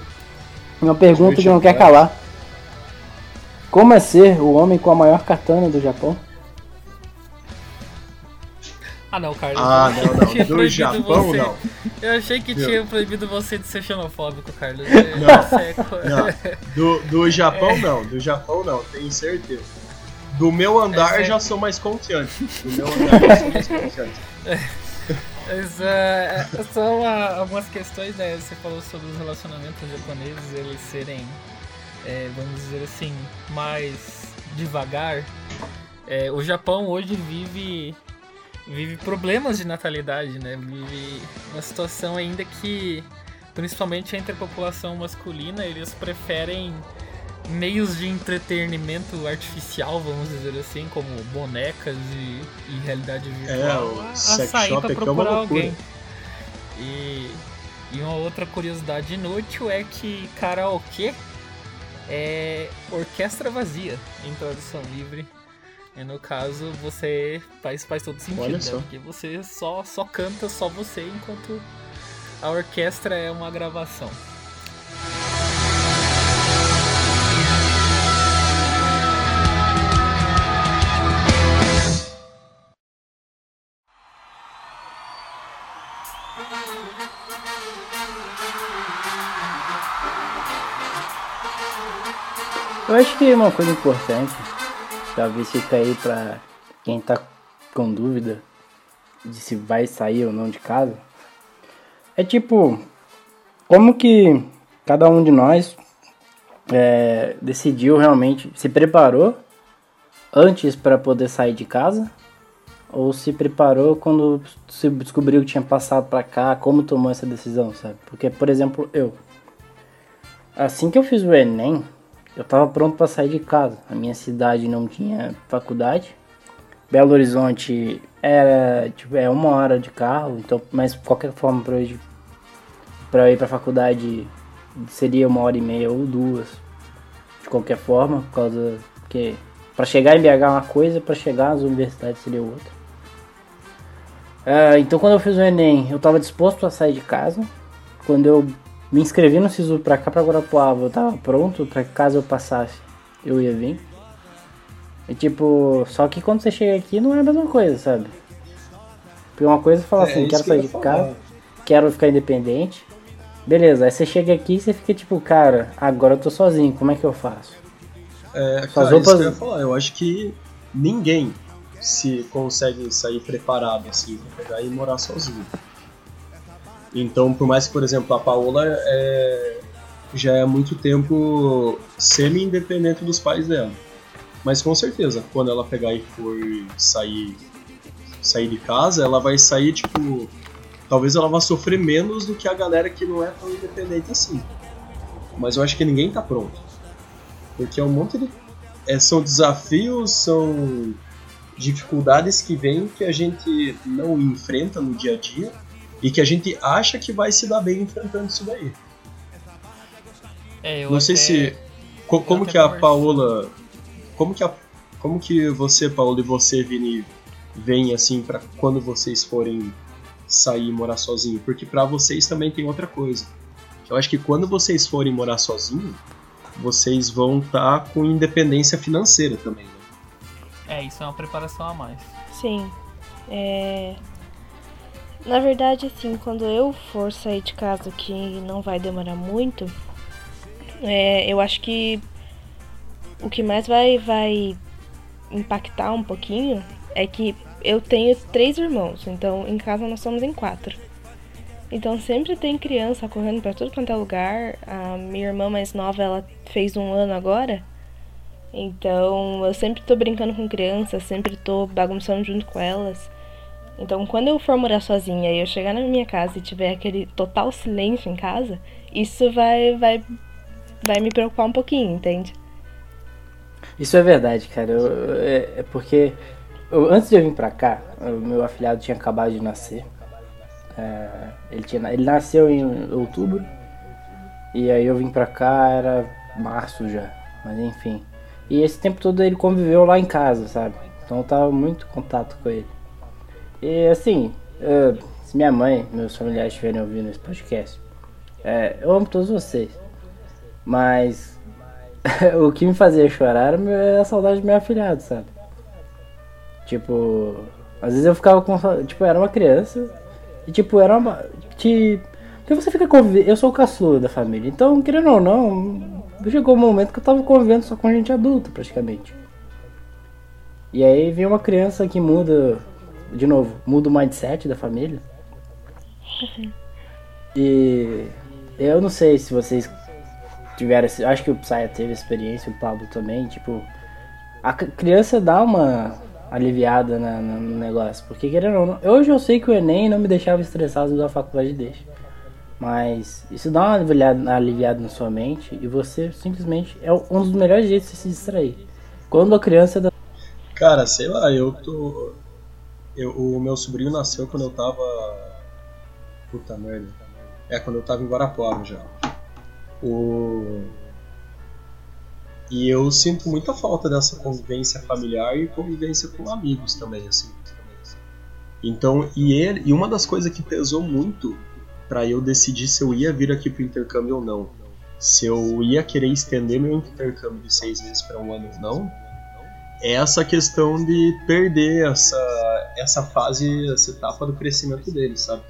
Uma pergunta que não quer calar. Como é ser o homem com a maior katana do Japão? Ah, não, Carlos. Ah, não, não. Do Japão, você. não. Eu achei que tinha proibido você de ser xenofóbico, Carlos. É, Não. é co- Não, do, do Japão não, do Japão não, tenho certeza. Do meu andar É, é. já sou mais confiante. Do meu andar já sou mais confiante. Mas, é, é, só uma- algumas questões, né? Você falou sobre os relacionamentos japoneses, eles serem, é, vamos dizer assim, mais devagar. É, o Japão hoje vive, vive problemas de natalidade, né? Vive uma situação ainda que, principalmente entre a população masculina, eles preferem meios de entretenimento artificial, vamos dizer assim, como bonecas e, e realidade virtual, o a, a sair aqui é procurar loucura. alguém. E, e uma outra curiosidade inútil é que karaokê é orquestra vazia, em tradução livre. E no caso, você faz, faz todo sentido, Olha né? só. Porque você só, só canta só você, enquanto a orquestra é uma gravação. Eu acho que uma coisa importante, talvez fica aí pra quem tá com dúvida de se vai sair ou não de casa, é tipo, como que cada um de nós é, decidiu realmente, se preparou antes para poder sair de casa? Ou se preparou quando se descobriu que tinha passado pra cá, como tomou essa decisão, sabe? Porque, por exemplo, eu. Assim que eu fiz o Enem, eu tava pronto para sair de casa. A minha cidade não tinha faculdade. Belo Horizonte era, tipo, é uma hora de carro, então, mas qualquer forma para eu ir pra faculdade seria uma hora e meia ou duas. De qualquer forma, por causa que pra chegar em BH é uma coisa, pra chegar às universidades seria outra. Ah, então quando eu fiz o Enem, eu tava disposto a sair de casa. Quando eu me inscrevi no SISU pra cá, pra Guarapuava, eu tava pronto pra caso eu passasse, eu ia vir. E tipo, só que quando você chega aqui não é a mesma coisa, sabe? Porque uma coisa é falar É, assim, isso quero que sair de casa, quero ficar independente. Beleza, aí você chega aqui e você fica tipo, cara, agora eu tô sozinho, como é que eu faço? É, cara, roupas- isso que eu ia falar. Eu acho que ninguém se consegue sair preparado assim pra pegar e morar sozinho. Então, por mais que, por exemplo, a Paola é, já é há muito tempo semi-independente dos pais dela. Mas com certeza, quando ela pegar e for sair, sair de casa, ela vai sair, tipo. Talvez ela vá sofrer menos do que a galera que não é tão independente assim. Mas eu acho que ninguém tá pronto. Porque é um monte de. é, são desafios, são dificuldades que vêm que a gente não enfrenta no dia a dia e que a gente acha que vai se dar bem enfrentando isso daí. É, eu não sei até- se. co- como que a. Paola. Como que a. Como que você, Paola, e você, Vini, veem assim para quando vocês forem sair e morar sozinho? Porque pra vocês também tem outra coisa. Eu acho que quando vocês forem morar sozinho, vocês vão estar com independência financeira também. Né? É, isso é uma preparação a mais. Sim. É... Na verdade, assim, quando eu for sair de casa, que não vai demorar muito, é, eu acho que o que mais vai, vai impactar um pouquinho é que eu tenho três irmãos, então em casa nós somos em quatro. Então sempre tem criança correndo pra tudo quanto é lugar. A minha irmã mais nova, ela fez um ano agora. Então eu sempre tô brincando com crianças, sempre tô bagunçando junto com elas. Então quando eu for morar sozinha e eu chegar na minha casa e tiver aquele total silêncio em casa, isso vai vai vai me preocupar um pouquinho, entende? Isso é verdade, cara. Eu- é, é porque eu- antes de eu vir pra cá, o meu afilhado tinha acabado de nascer. É, ele, tinha, ele nasceu em outubro. E aí eu vim pra cá, era março já. Mas enfim. E esse tempo todo ele conviveu lá em casa, sabe? Então eu tava muito contato com ele. E assim, é, se minha mãe, meus familiares estiverem ouvindo esse podcast, é, eu amo todos vocês. Mas o que me fazia chorar meu- a saudade do meu afilhado, sabe? Tipo, às vezes eu ficava com. Tipo, eu era uma criança. E tipo, era uma. Te, porque você fica convivendo. Eu sou o caçula da família. Então, querendo ou não, chegou um momento que eu tava convivendo só com gente adulta, praticamente. E aí vem uma criança que muda. De novo, muda o mindset da família. E eu não sei se vocês tiveram. esse- Acho que o Psaia teve experiência, o Pablo também. Tipo, a criança dá uma aliviada na- na- no negócio. Porque querendo ou não. Hoje eu sei que o Enem não me deixava estressado da faculdade deixa. Mas isso dá uma aliviada, aliviada na sua mente e você simplesmente é um dos melhores jeitos de se distrair. Quando a criança dá Cara, sei lá, eu tô. Eu, o meu sobrinho nasceu quando eu tava. Puta merda. É, quando eu tava em Guarapuava já. O. E eu sinto muita falta dessa convivência familiar e convivência com amigos também, assim. Então, e ele, e uma das coisas que pesou muito pra eu decidir se eu ia vir aqui pro intercâmbio ou não, se eu ia querer estender meu intercâmbio de seis meses pra um ano ou não, é essa questão de perder essa, essa fase, essa etapa do crescimento dele, sabe?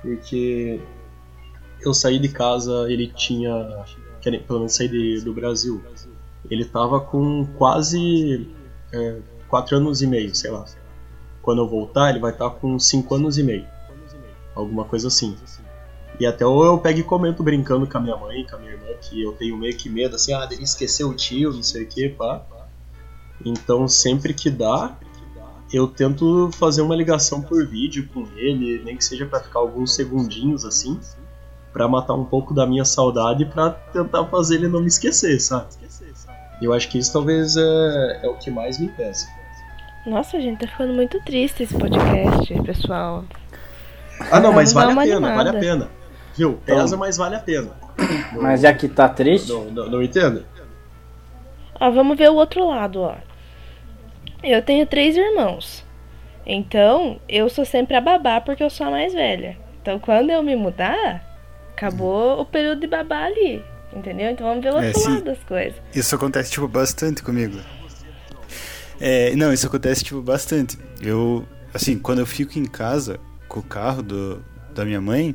Porque eu saí de casa, ele tinha, pelo menos saí de- do Brasil, ele tava com quase é, quatro anos e meio, sei lá. Quando eu voltar, ele vai estar com cinco anos e meio, alguma coisa assim. E até eu, pego e comento brincando com a minha mãe, com a minha irmã, que eu tenho meio que medo, assim, ah, dele esquecer o tio, não sei o que, pá. Então sempre que dá, eu tento fazer uma ligação por vídeo com ele, nem que seja pra ficar alguns segundinhos assim, pra matar um pouco da minha saudade pra tentar fazer ele não me esquecer, sabe? Eu acho que isso talvez é, é o que mais me pesa. Nossa, gente, tá ficando muito triste esse podcast, pessoal. Ah, não, mas vale a pena, vale a animada. pena. Viu? Pesa, mas vale a pena. Mas já que tá triste, Não, não, não entendo? Ó, vamos ver o outro lado, ó. Eu tenho três irmãos. Então, eu sou sempre a babá porque eu sou a mais velha. Então, quando eu me mudar, acabou o período de babá ali. Entendeu? Então vamos ver o É, outro sim. lado das coisas. Isso acontece, tipo, bastante comigo. É, não, isso acontece, tipo, bastante. Eu, assim, quando eu fico em casa com o carro do, da minha mãe,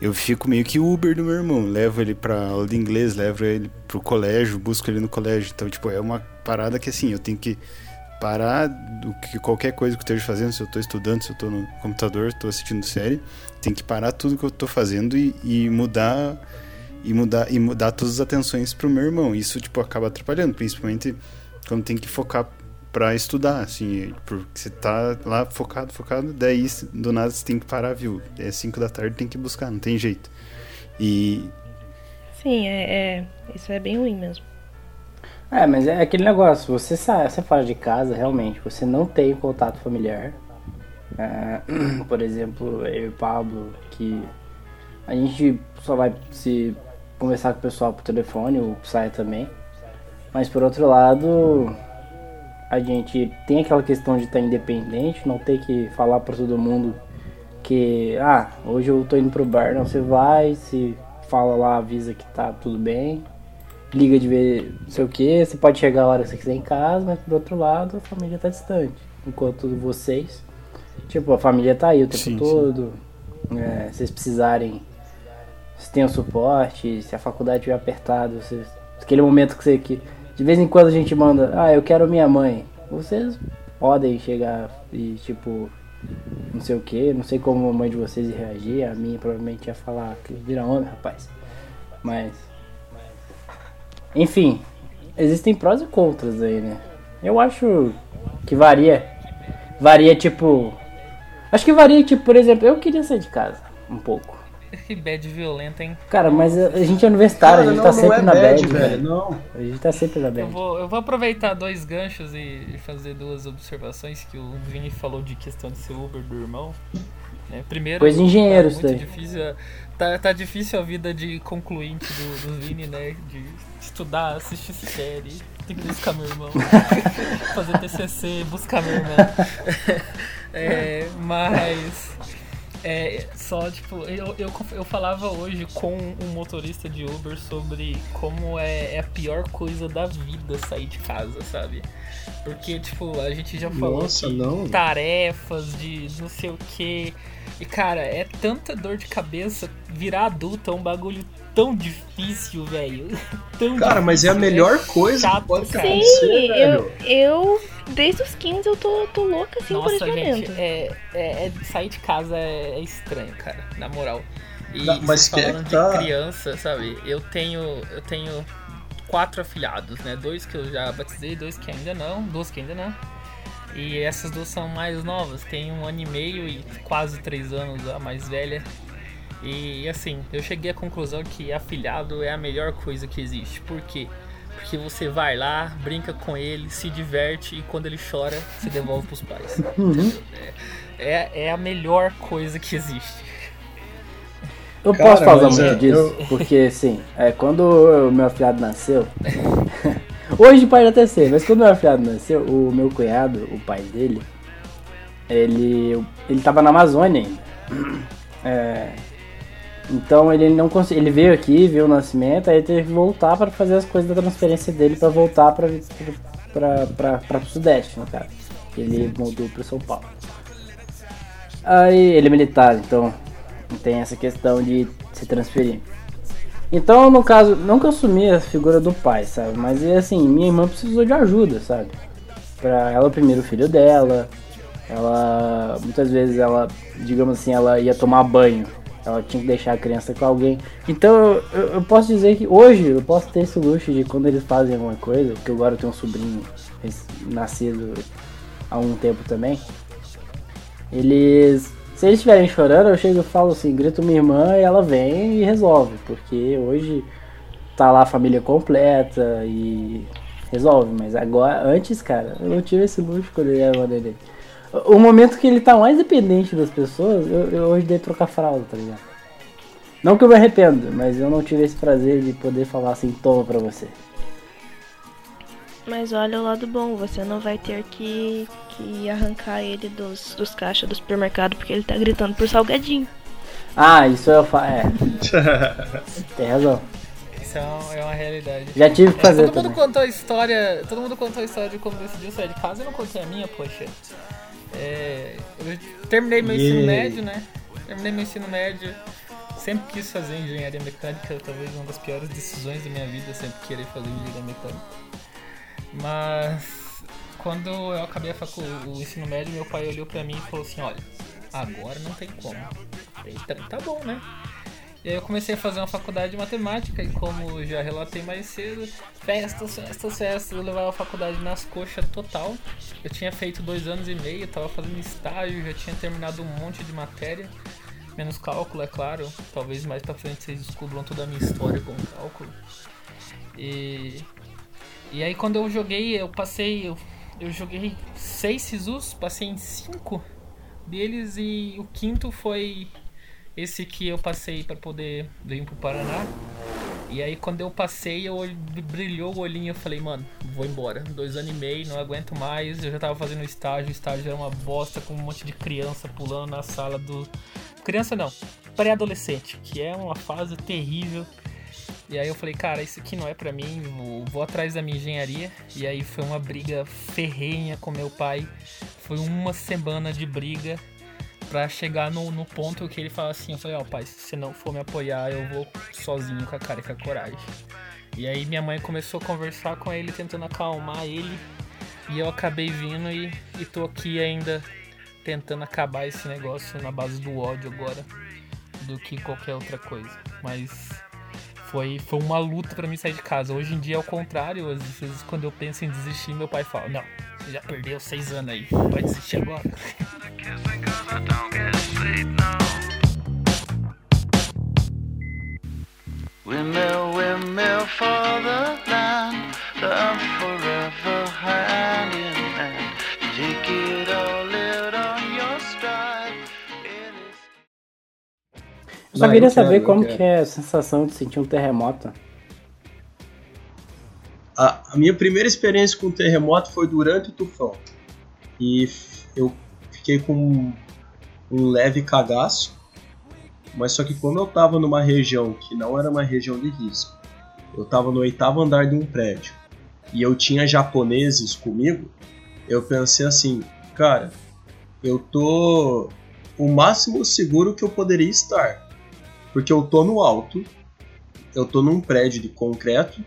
eu fico meio que Uber do meu irmão. Levo ele pra aula de inglês, levo ele pro colégio, busco ele no colégio. Então, tipo, é uma parada que, assim, eu tenho que parar do que qualquer coisa que eu esteja fazendo, se eu tô estudando, se eu tô no computador, tô assistindo série, tem que parar tudo que eu tô fazendo e, e mudar e mudar e mudar todas as atenções pro meu irmão. Isso tipo acaba atrapalhando, principalmente quando tem que focar pra estudar, assim, porque você tá lá focado, focado, daí do nada você tem que parar, viu? É 5 da tarde, tem que buscar, não tem jeito. E Sim, é, é- Isso é bem ruim mesmo. É, mas é aquele negócio, você sai, você fora de casa, realmente, você não tem contato familiar. É, por exemplo, eu e Pablo, que a gente só vai se conversar com o pessoal por telefone, o Sai também. Mas por outro lado, a gente tem aquela questão de estar independente, não ter que falar para todo mundo que, ah, hoje eu tô indo pro bar, não, você vai, se fala lá, avisa que tá tudo bem, liga de ver não sei o que, você pode chegar a hora que você quiser em casa, mas por outro lado a família tá distante. Enquanto vocês, tipo, a família tá aí o tempo Sim, sim. todo. é, se vocês precisarem, se tem o suporte, se a faculdade estiver apertada, vocês, aquele momento que você que de vez em quando a gente manda, ah, eu quero minha mãe. Vocês podem chegar e tipo, não sei o que, não sei como a mãe de vocês ia reagir, a minha provavelmente ia falar que vira homem, rapaz. Mas enfim, existem prós e contras aí, né? Eu acho que varia. Varia tipo. Acho que varia, tipo, por exemplo, eu queria sair de casa um pouco. Que bad violenta, hein? Cara, mas a, gente é universitário, a gente tá sempre na bad, velho. velho. Não. A gente tá sempre na Eu bad. vou, eu vou aproveitar dois ganchos e fazer duas observações que o Vini falou de questão de ser Uber do irmão. né? Primeiro, Coisa de engenheiro isso muito daí. difícil, tá, tá difícil a vida de concluinte do, do Vini, né? De estudar, assistir série, tem que buscar meu irmão, fazer TCC, buscar meu irmão. É, mas é, só tipo, eu, eu, eu falava hoje com um motorista de Uber sobre como é, é a pior coisa da vida sair de casa, sabe? Porque, tipo, a gente já falou Nossa, não. tarefas de não sei o que. E cara, é tanta dor de cabeça. Virar adulto é um bagulho tão difícil, velho. Tão Cara, mas é a difícil, melhor coisa chato, que pode cara. acontecer, Sim, eu, velho. eu. Desde os 15 eu tô, tô louca assim por Nossa, esse gente, momento. é, é- é- sair de casa é, é estranho, cara, na moral. E Não, mas é falando que tá- de criança, sabe? Eu tenho, eu tenho quatro afilhados, né? Dois que eu já batizei, dois que ainda não, duas que ainda não. E essas duas são mais novas, tem um ano e meio e quase três anos a mais velha. E assim, eu cheguei à conclusão que afilhado é a melhor coisa que existe. Por quê? Porque você vai lá, brinca com ele, se diverte e quando ele chora, você devolve pros pais. Uhum. É, é a melhor coisa que existe. Eu Cara, posso falar muito é, disso, porque assim, é, quando o meu afilhado nasceu. hoje pode até ser, mas quando o meu afilhado nasceu, o meu cunhado, o pai dele, ele, ele tava na Amazônia ainda. É, então ele não. Ele veio aqui, viu o nascimento, aí teve que voltar para fazer as coisas da transferência dele para voltar para para o Sudeste, no caso. Ele mudou para São Paulo. Aí ele é militar, então tem essa questão de se transferir. Então, no caso, não que eu assumi a figura do pai, sabe? Mas assim, minha irmã precisou de ajuda, sabe? Pra ela, é o primeiro filho dela, ela, muitas vezes ela, digamos assim, ela ia tomar banho, ela tinha que deixar a criança com alguém. Então, eu, eu posso dizer que hoje eu posso ter esse luxo de quando eles fazem alguma coisa, porque agora eu tenho um sobrinho nascido há um tempo também, eles. Se eles estiverem chorando, eu chego e falo assim, grito minha irmã e ela vem e resolve. Porque hoje tá lá a família completa e resolve. Mas agora, antes, cara, eu não tive esse luxo quando ele era neném. O momento que ele tá mais dependente das pessoas, eu, eu hoje dei trocar fralda, tá ligado? Não que eu me arrependo, mas eu não tive esse prazer de poder falar assim, toma pra você. Mas olha o lado bom, você não vai ter que, que arrancar ele dos, dos caixas do supermercado porque ele tá gritando por salgadinho. Ah, isso eu faço. É. Tem razão. Isso é uma, é uma realidade. Já tive que É, fazer todo mundo contou a história. Todo mundo contou a história de como decidiu sair de casa. Eu não contei a minha, poxa. É, eu terminei meu ensino Yeah. médio, né? Terminei meu ensino médio. Sempre quis fazer engenharia mecânica, talvez uma das piores decisões da minha vida, sempre querer fazer engenharia mecânica. Mas quando eu acabei a facu o ensino médio, meu pai olhou pra mim e falou assim, olha, agora não tem como. Tá, tá bom, né? E aí eu comecei a fazer uma faculdade de matemática e como já relatei mais cedo, festas, festas, festas, eu levava a faculdade nas coxas total. Eu tinha feito dois anos e meio, tava fazendo estágio, já tinha terminado um monte de matéria, menos cálculo, é claro. Talvez mais pra frente vocês descubram toda a minha história com cálculo. E, e aí quando eu joguei, eu passei, eu, eu joguei seis SISUs, passei em cinco deles e o quinto foi esse que eu passei para poder vir pro Paraná. E aí quando eu passei, eu brilhou o olhinho, eu falei, mano, vou embora. Dois anos e meio, não aguento mais. Eu já tava fazendo estágio, o estágio era uma bosta com um monte de criança pulando na sala do. Criança não, pré-adolescente, que é uma fase terrível. E aí eu falei, cara, isso aqui não é pra mim, vou atrás da minha engenharia. E aí foi uma briga ferrenha com meu pai. Foi uma semana de briga pra chegar no, no ponto que ele fala assim, eu falei, ó pai, se você não for me apoiar, eu vou sozinho com a cara e com a coragem. E aí minha mãe começou a conversar com ele, tentando acalmar ele. E eu acabei vindo e, e tô aqui ainda tentando acabar esse negócio na base do ódio agora do que qualquer outra coisa. Mas foi, foi uma luta pra mim sair de casa. Hoje em dia é o contrário. Às vezes quando eu penso em desistir, meu pai fala, não, você já perdeu seis anos aí, vai desistir agora. Eu só queria saber eu como que é a sensação de sentir um terremoto. A, a minha primeira experiência com terremoto foi durante o tufão. E eu fiquei com um, leve cagaço. Mas só que como eu tava numa região que não era uma região de risco, eu tava no oitavo andar de um prédio e eu tinha japoneses comigo, eu pensei assim, cara, eu tô o máximo seguro que eu poderia estar. Porque eu tô no alto, eu tô num prédio de concreto,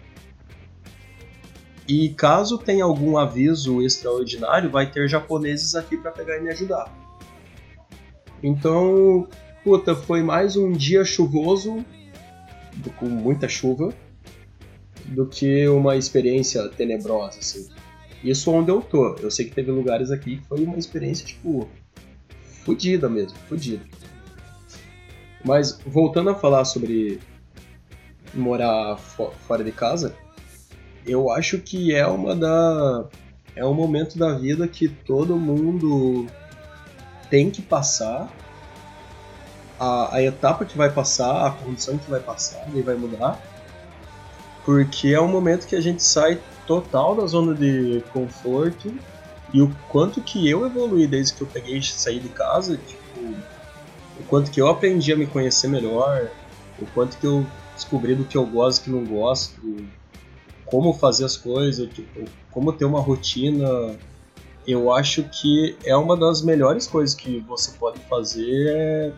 e caso tenha algum aviso extraordinário, vai ter japoneses aqui para pegar e me ajudar. Então, puta, foi mais um dia chuvoso, com muita chuva, do que uma experiência tenebrosa, assim. Isso onde eu tô. Eu sei que teve lugares aqui que foi uma experiência, tipo, fodida mesmo, fodida. Mas, voltando a falar sobre morar fo- fora de casa, eu acho que é uma da é um momento da vida que todo mundo tem que passar a, a etapa que vai passar, a condição que vai passar e vai mudar, porque é um momento que a gente sai total da zona de conforto e o quanto que eu evolui desde que eu peguei saí de casa, tipo, o quanto que eu aprendi a me conhecer melhor, o quanto que eu descobri do que eu gosto e que não gosto, como fazer as coisas, tipo, como ter uma rotina. Eu acho que é uma das melhores coisas que você pode fazer é,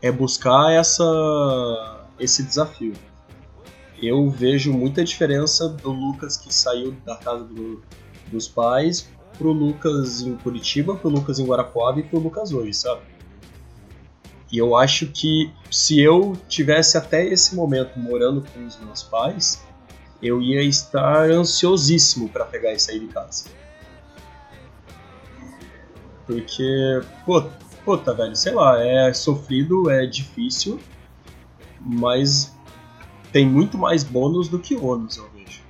é buscar essa esse desafio. Eu vejo muita diferença do Lucas que saiu da casa do- dos pais pro Lucas em Curitiba, pro Lucas em Guarapuava e pro Lucas hoje, sabe? E eu acho que se eu tivesse até esse momento morando com os meus pais, eu ia estar ansiosíssimo para pegar e sair de casa. Porque, pô, puta, velho, sei lá, é sofrido, é difícil, mas tem muito mais bônus do que ônus, eu vejo.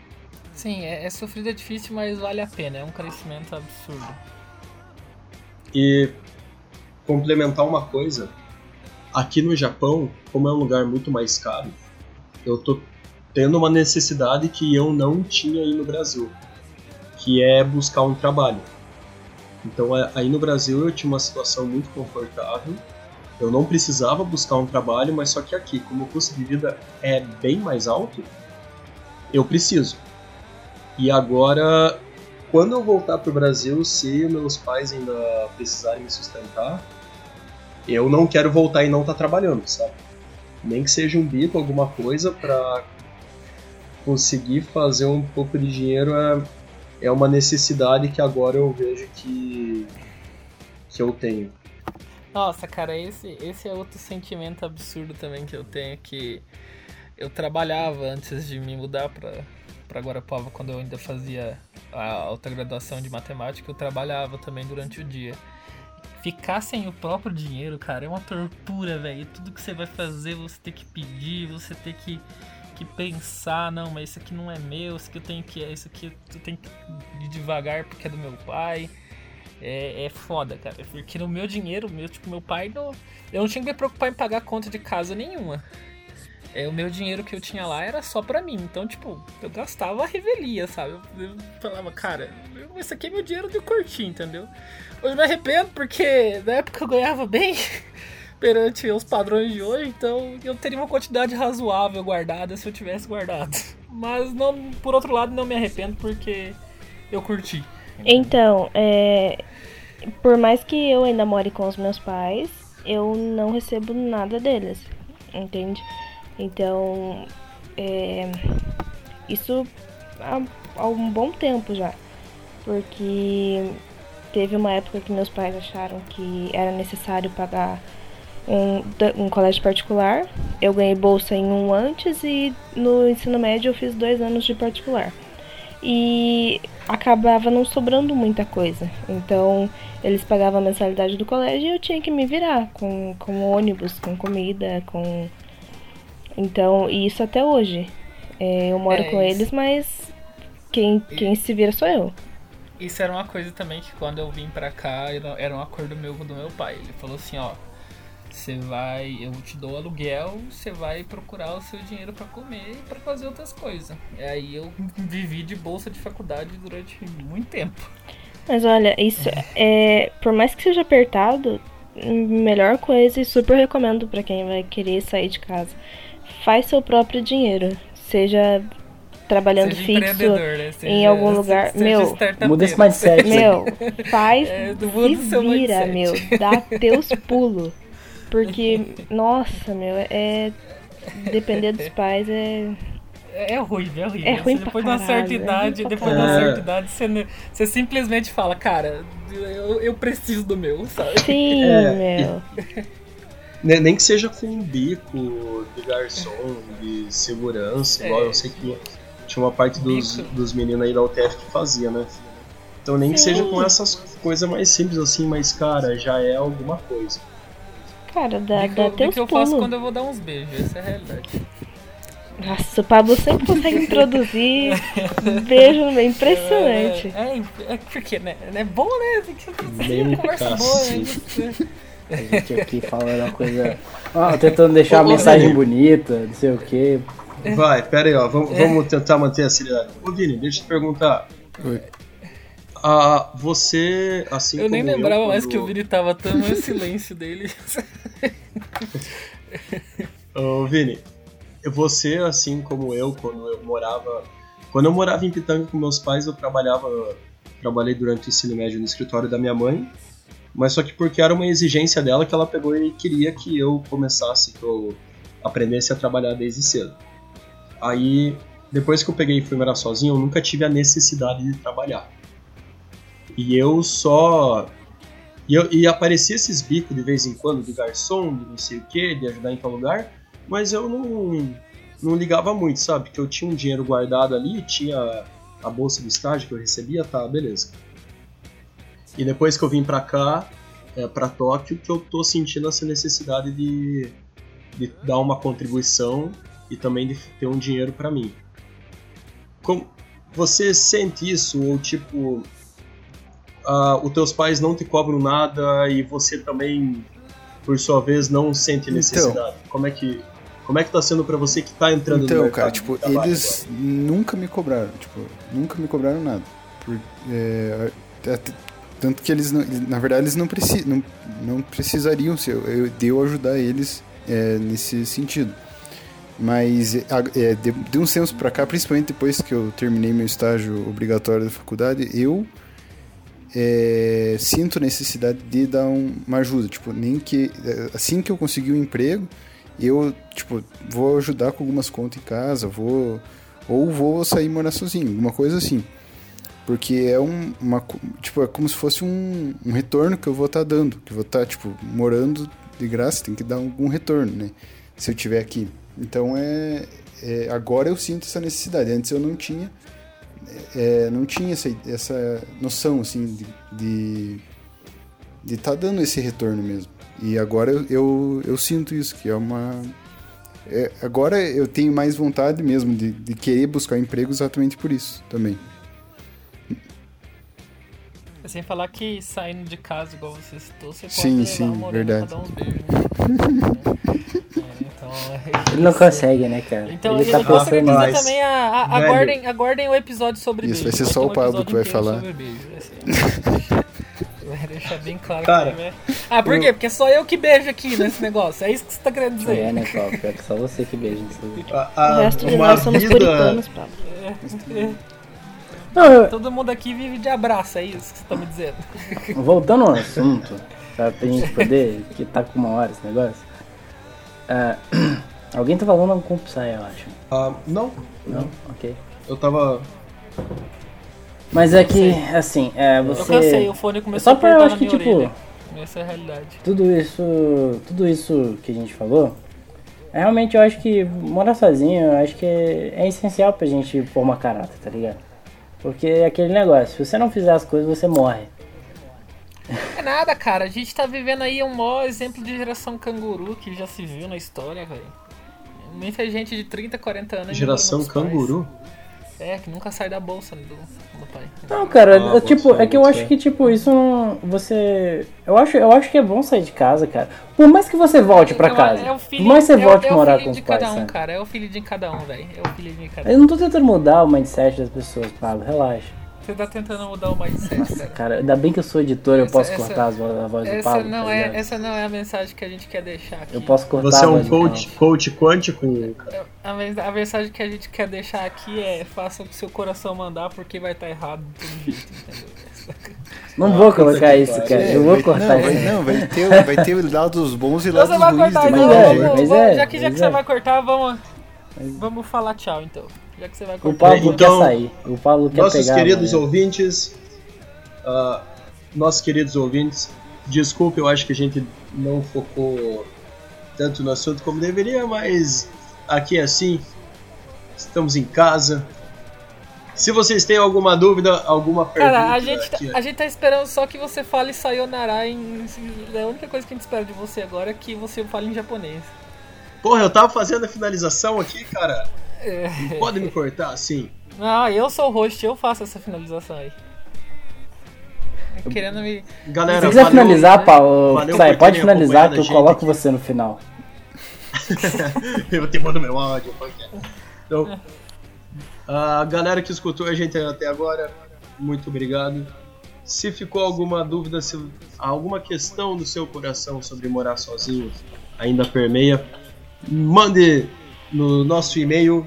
Sim, é, é sofrido, é difícil, mas vale a pena. É um crescimento absurdo. E complementar uma coisa, aqui no Japão, como é um lugar muito mais caro, eu tô tendo uma necessidade que eu não tinha aí no Brasil, que é buscar um trabalho. Então é- aí no Brasil eu tinha uma situação muito confortável, eu não precisava buscar um trabalho, mas só que aqui, como o custo de vida é bem mais alto, eu preciso. E agora, quando eu voltar pro Brasil, se meus pais ainda precisarem me sustentar, eu não quero voltar e não estar trabalhando, sabe? Nem que seja um bico, alguma coisa pra conseguir fazer um pouco de dinheiro é, é uma necessidade que agora eu vejo que que eu tenho. Nossa, cara, esse, esse é outro sentimento absurdo também que eu tenho, que eu trabalhava antes de me mudar pra, pra Guarapava, quando eu ainda fazia a alta graduação de matemática, eu trabalhava também durante o dia. Ficar sem o próprio dinheiro, cara, é uma tortura, velho. Tudo que você vai fazer, você tem que pedir, você tem que, que pensar, não, mas isso aqui não é meu, isso aqui eu tenho que. Isso aqui eu tenho que ir devagar porque é do meu pai. É, é foda, cara. Porque no meu dinheiro, meu, tipo, meu pai não. Eu não tinha que me preocupar em pagar conta de casa nenhuma. É, o meu dinheiro que eu tinha lá era só pra mim. Então, tipo, eu gastava a revelia, sabe? Eu, eu falava, cara, eu- aqui é meu dinheiro de curtir, entendeu? Hoje me arrependo porque na época eu ganhava bem perante os padrões de hoje, então eu teria uma quantidade razoável guardada se eu tivesse guardado. Mas não, por outro lado, não me arrependo porque eu curti. Então, é, por mais que eu ainda more com os meus pais, eu não recebo nada deles, entende? Então, é, isso há, há um bom tempo já, porque teve uma época que meus pais acharam que era necessário pagar um, um colégio particular. Eu ganhei bolsa em um antes e no ensino médio eu fiz dois anos de particular e acabava não sobrando muita coisa. Então eles pagavam a mensalidade do colégio e eu tinha que me virar com, com ônibus, com comida, com. Então, e isso até hoje. É, eu moro É com eles, mas quem, quem se vira sou eu. Isso era uma coisa também que quando eu vim pra cá, era um acordo meu com do meu pai. Ele falou assim, ó, você vai, eu te dou aluguel, você vai procurar o seu dinheiro pra comer e pra fazer outras coisas. E aí eu vivi de bolsa de faculdade durante muito tempo. Mas olha, isso é. Por mais que seja apertado, melhor coisa e super recomendo pra quem vai querer sair de casa. Faz seu próprio dinheiro. Seja trabalhando Seja fixo. né? Seja- em algum lugar. seja Meu. Muda esse mindset. Meu, faz, É, do se mundo do seu vira, mindset. meu, dá teus pulos. Porque, nossa, meu, é. Depender dos pais é. É horrível, é horrível. É ruim Você, pra depois de uma certa é ruim idade, pra depois de uma certa idade, você, você simplesmente fala, cara, eu, eu preciso do meu, sabe? Sim, É, meu. Ne- Nem que seja com um bico de garçom, de segurança, igual É. eu sei que tinha uma parte dos, Bico. dos meninos aí da UTF que fazia, né? Então nem que Sim. seja com essas coisas mais simples assim, mas cara, já é alguma coisa. Cara, dá, Bico- dá bico teus eu faço pulos. quando eu vou dar uns beijos, essa é a realidade. Nossa, o Pablo sempre consegue introduzir beijo no meio. Impressionante. É, é, é porque, né? É bom, né? Tem que uma conversa boa, né? A gente aqui falando uma coisa. Ó, tentando deixar Ô, uma mensagem Vini. bonita, não sei o quê. Vai, pera aí, ó, vamos, vamos tentar manter a seriedade. Ô Vini, deixa eu te perguntar. Oi. Ah, você, assim Eu nem lembrava mais quando- que o Vini tava tão no silêncio dele. Ô, Vini, você, assim como eu, quando eu morava. Quando eu morava em Pitanga com meus pais, eu trabalhava. Trabalhei durante o ensino médio no escritório da minha mãe. Mas só que porque era uma exigência dela que ela pegou e queria que eu começasse, que eu aprendesse a trabalhar desde cedo. Aí, depois que eu peguei e fui morar sozinho, eu nunca tive a necessidade de trabalhar. E eu só e, eu, e aparecia esses bicos de vez em quando, de garçom, de não sei o que, de ajudar em tal lugar, mas eu não, não ligava muito, sabe? Porque eu tinha um dinheiro guardado ali, tinha a bolsa do estágio que eu recebia, tá, beleza. E depois que eu vim pra cá, é, pra Tóquio, que eu tô sentindo essa necessidade de, de dar uma contribuição e também de ter um dinheiro pra mim. Como, você sente isso, ou tipo, ah, os teus pais não te cobram nada e você também por sua vez, não sente Então. necessidade? Como é que como é que tá sendo pra você que tá entrando no Então, mercado cara, de tipo, eles nunca me cobraram, tipo, nunca me cobraram nada. Por- é, até- tanto que eles, não, na verdade, eles não, preci, não, não precisariam se eu, eu, de eu ajudar eles é, nesse sentido. Mas é, é, de, de uns tempos pra cá, principalmente depois que eu terminei meu estágio obrigatório da faculdade, eu é, sinto necessidade de dar um- uma ajuda. Tipo, nem que é, assim que eu conseguir um emprego, eu tipo vou ajudar com algumas contas em casa, vou ou vou sair morar sozinho, alguma coisa assim. Porque é um, uma tipo é como se fosse um, um retorno que eu vou estar dando, que eu vou estar tipo morando de graça, tem que dar algum retorno, né? Se eu tiver aqui. Então é, é agora eu sinto essa necessidade. Antes eu não tinha é, não tinha essa, essa noção assim de estar dando esse retorno mesmo. E agora eu, eu, eu sinto isso, que é uma. é, agora eu tenho mais vontade mesmo de, de querer buscar emprego exatamente por isso também. É Sem falar que saindo de casa, igual você citou, você pode Sim, levar sim, uma verdade. pra dar uns beijos. né? É, então, é Ele não isso. consegue, né, cara? Então, ele eu tá eu dizer Mas, também, a, a- aguardem, aguardem o episódio sobre Isso, beijo. vai ser só o um Pablo episódio que vai falar. vai deixar bem claro Cara, que vai- Ah, por quê? Porque só eu que beijo aqui nesse negócio. É isso que você tá querendo dizer. É, né, Paulo? Pior que só você que beija nesse vídeo. A- O a- resto de nós somos puritanos, Pablo. Não, eu- Todo mundo aqui vive de abraço, é isso que você tá me dizendo. voltando ao assunto, pra, pra gente poder, que tá com uma hora esse negócio. Ah, alguém tá falando com o Psy, eu acho. Ah, não, Não? Ok. eu tava. Mas é que, assim, é, Eu você. cansei, o fone começou Só a pra eu acho que, tipo, orelha. Essa é a realidade. tudo isso. Tudo isso que a gente falou. é, Realmente eu acho que morar sozinho, eu acho que é, é essencial pra gente formar caráter, tá ligado? Porque é aquele negócio, se você não fizer as coisas, você morre. É nada, cara. A gente tá vivendo aí um maior exemplo de geração canguru que já se viu na história, velho. Muita gente de 30, 40 anos. Geração os pais. É, que nunca sai da bolsa do, do pai. Não, cara, Ah, eu, tipo, ser, é que eu acho ser. que, tipo, isso não. Você. Eu acho, eu acho que é bom sair de casa, cara. Por mais que você volte pra Então, casa. é o Por filho, mais que você é o- volte é o morar filho com de os pais, cada um, sabe? cara. É o filho de cada um, velho. É o filho de cada um. Eu não tô tentando mudar o mindset das pessoas, Pablo, relaxa. Você tá tentando mudar o mindset, cara. Cara, ainda bem que eu sou editor, eu Essa- posso essa- cortar as vo- a voz do Essa Pablo. não, tá é, ligado? essa não é a mensagem que a gente quer deixar aqui. Eu posso cortar Você é a um coach, coach quântico. A, a mensagem que a gente quer deixar aqui é faça o que seu coração mandar porque vai estar errado de todo jeito, entendeu? Não vou colocar isso, cara. É, Eu vou vai- cortar não, vai, isso. não, vai ter, vai ter lados bons e lados você vai ruins cortar, de então. Mas é, vamos- mas vamos- é, já que, já mas que você é. vai cortar, vamos, vamos falar tchau, então. Já que você vai O cortar. Pablo Então, quer sair. O Pablo quer Nossos pegar. queridos mano. ouvintes, ah, nossos queridos ouvintes, desculpe, eu acho que a gente não focou tanto no assunto como deveria, mas aqui é assim, estamos em casa. Se vocês têm alguma dúvida, alguma pergunta, Cara, a gente, tá, a gente tá esperando só que você fale Sayonara em. É a única coisa que a gente espera de você agora é que você fale em japonês. porra, eu tava fazendo a finalização aqui, cara. É. Não pode me cortar assim. Não, eu sou o host, eu faço essa finalização aí. Querendo me. Galera, Se quiser valeu, finalizar, né? Paulo, Valeu sai, pode finalizar que eu coloco aqui. você no final. eu te mando meu áudio. Então, a galera que escutou a gente até agora, muito obrigado. Se ficou alguma dúvida, se alguma questão do seu coração sobre morar sozinho ainda permeia, mande no nosso e-mail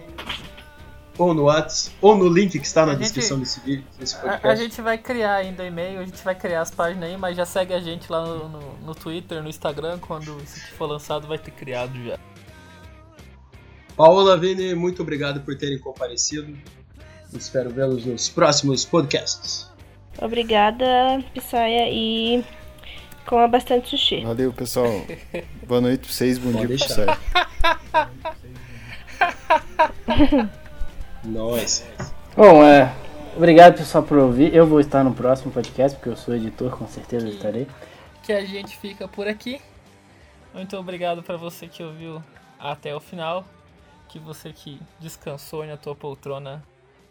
ou no WhatsApp ou no link que está na gente- descrição desse vídeo, desse A, podcast. a gente vai criar ainda e-mail, a gente vai criar as páginas aí, mas já segue a gente lá no, no, no Twitter, no Instagram, quando isso aqui for lançado vai ter criado já. Paola Vini, muito obrigado por terem comparecido. Espero vê-los nos próximos podcasts. Obrigada, Pissaia, e coma bastante sushi. Valeu, pessoal. Boa noite pra vocês, bom Pode dia pra deixar. vocês. Nós. Bom, é. Obrigado, pessoal, por ouvir. Eu vou estar no próximo podcast, porque eu sou editor, com certeza estarei. Que a gente fica por aqui. Muito obrigado pra você que ouviu até o final. Que você que descansou na tua poltrona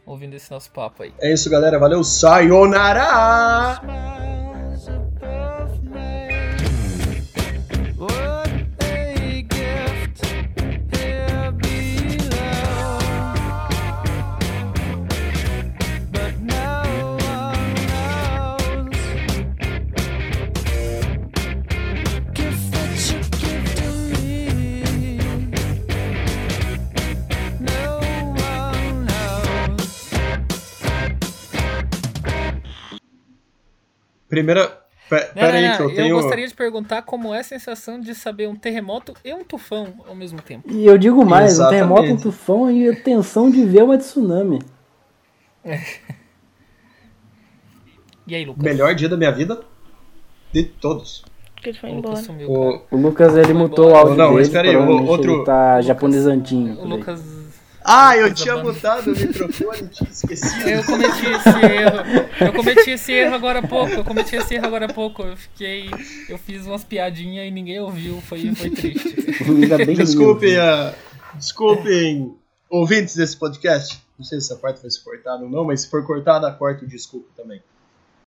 ouvindo esse nosso papo aí. É isso, galera. Valeu. Sayonara! Well, primeira. Pe- Não, Pera não, aí não, que eu eu tenho. gostaria de perguntar como é a sensação de saber um terremoto e um tufão ao mesmo tempo. E eu digo mais, um Exatamente. terremoto, um tufão e a tensão de ver uma tsunami. E aí, Lucas? Melhor dia da minha vida de todos. Ele foi O Lucas embora. sumiu, O. O Lucas, ele mutou o Não, áudio mas dele, espera aí, provavelmente outro- ele tá japonesantinho. O. Lucas. Ah, eu tinha banda. mutado o microfone, tinha esquecido. Eu cometi esse erro. Eu cometi esse erro agora há pouco. Eu cometi esse erro agora há pouco. Eu fiquei. Eu fiz umas piadinhas e ninguém ouviu. Foi, foi triste. Que Desculpem, ah, desculpem, ouvintes desse podcast. Não sei se essa parte vai ser cortada ou não, mas se for cortada, corta o desculpa também.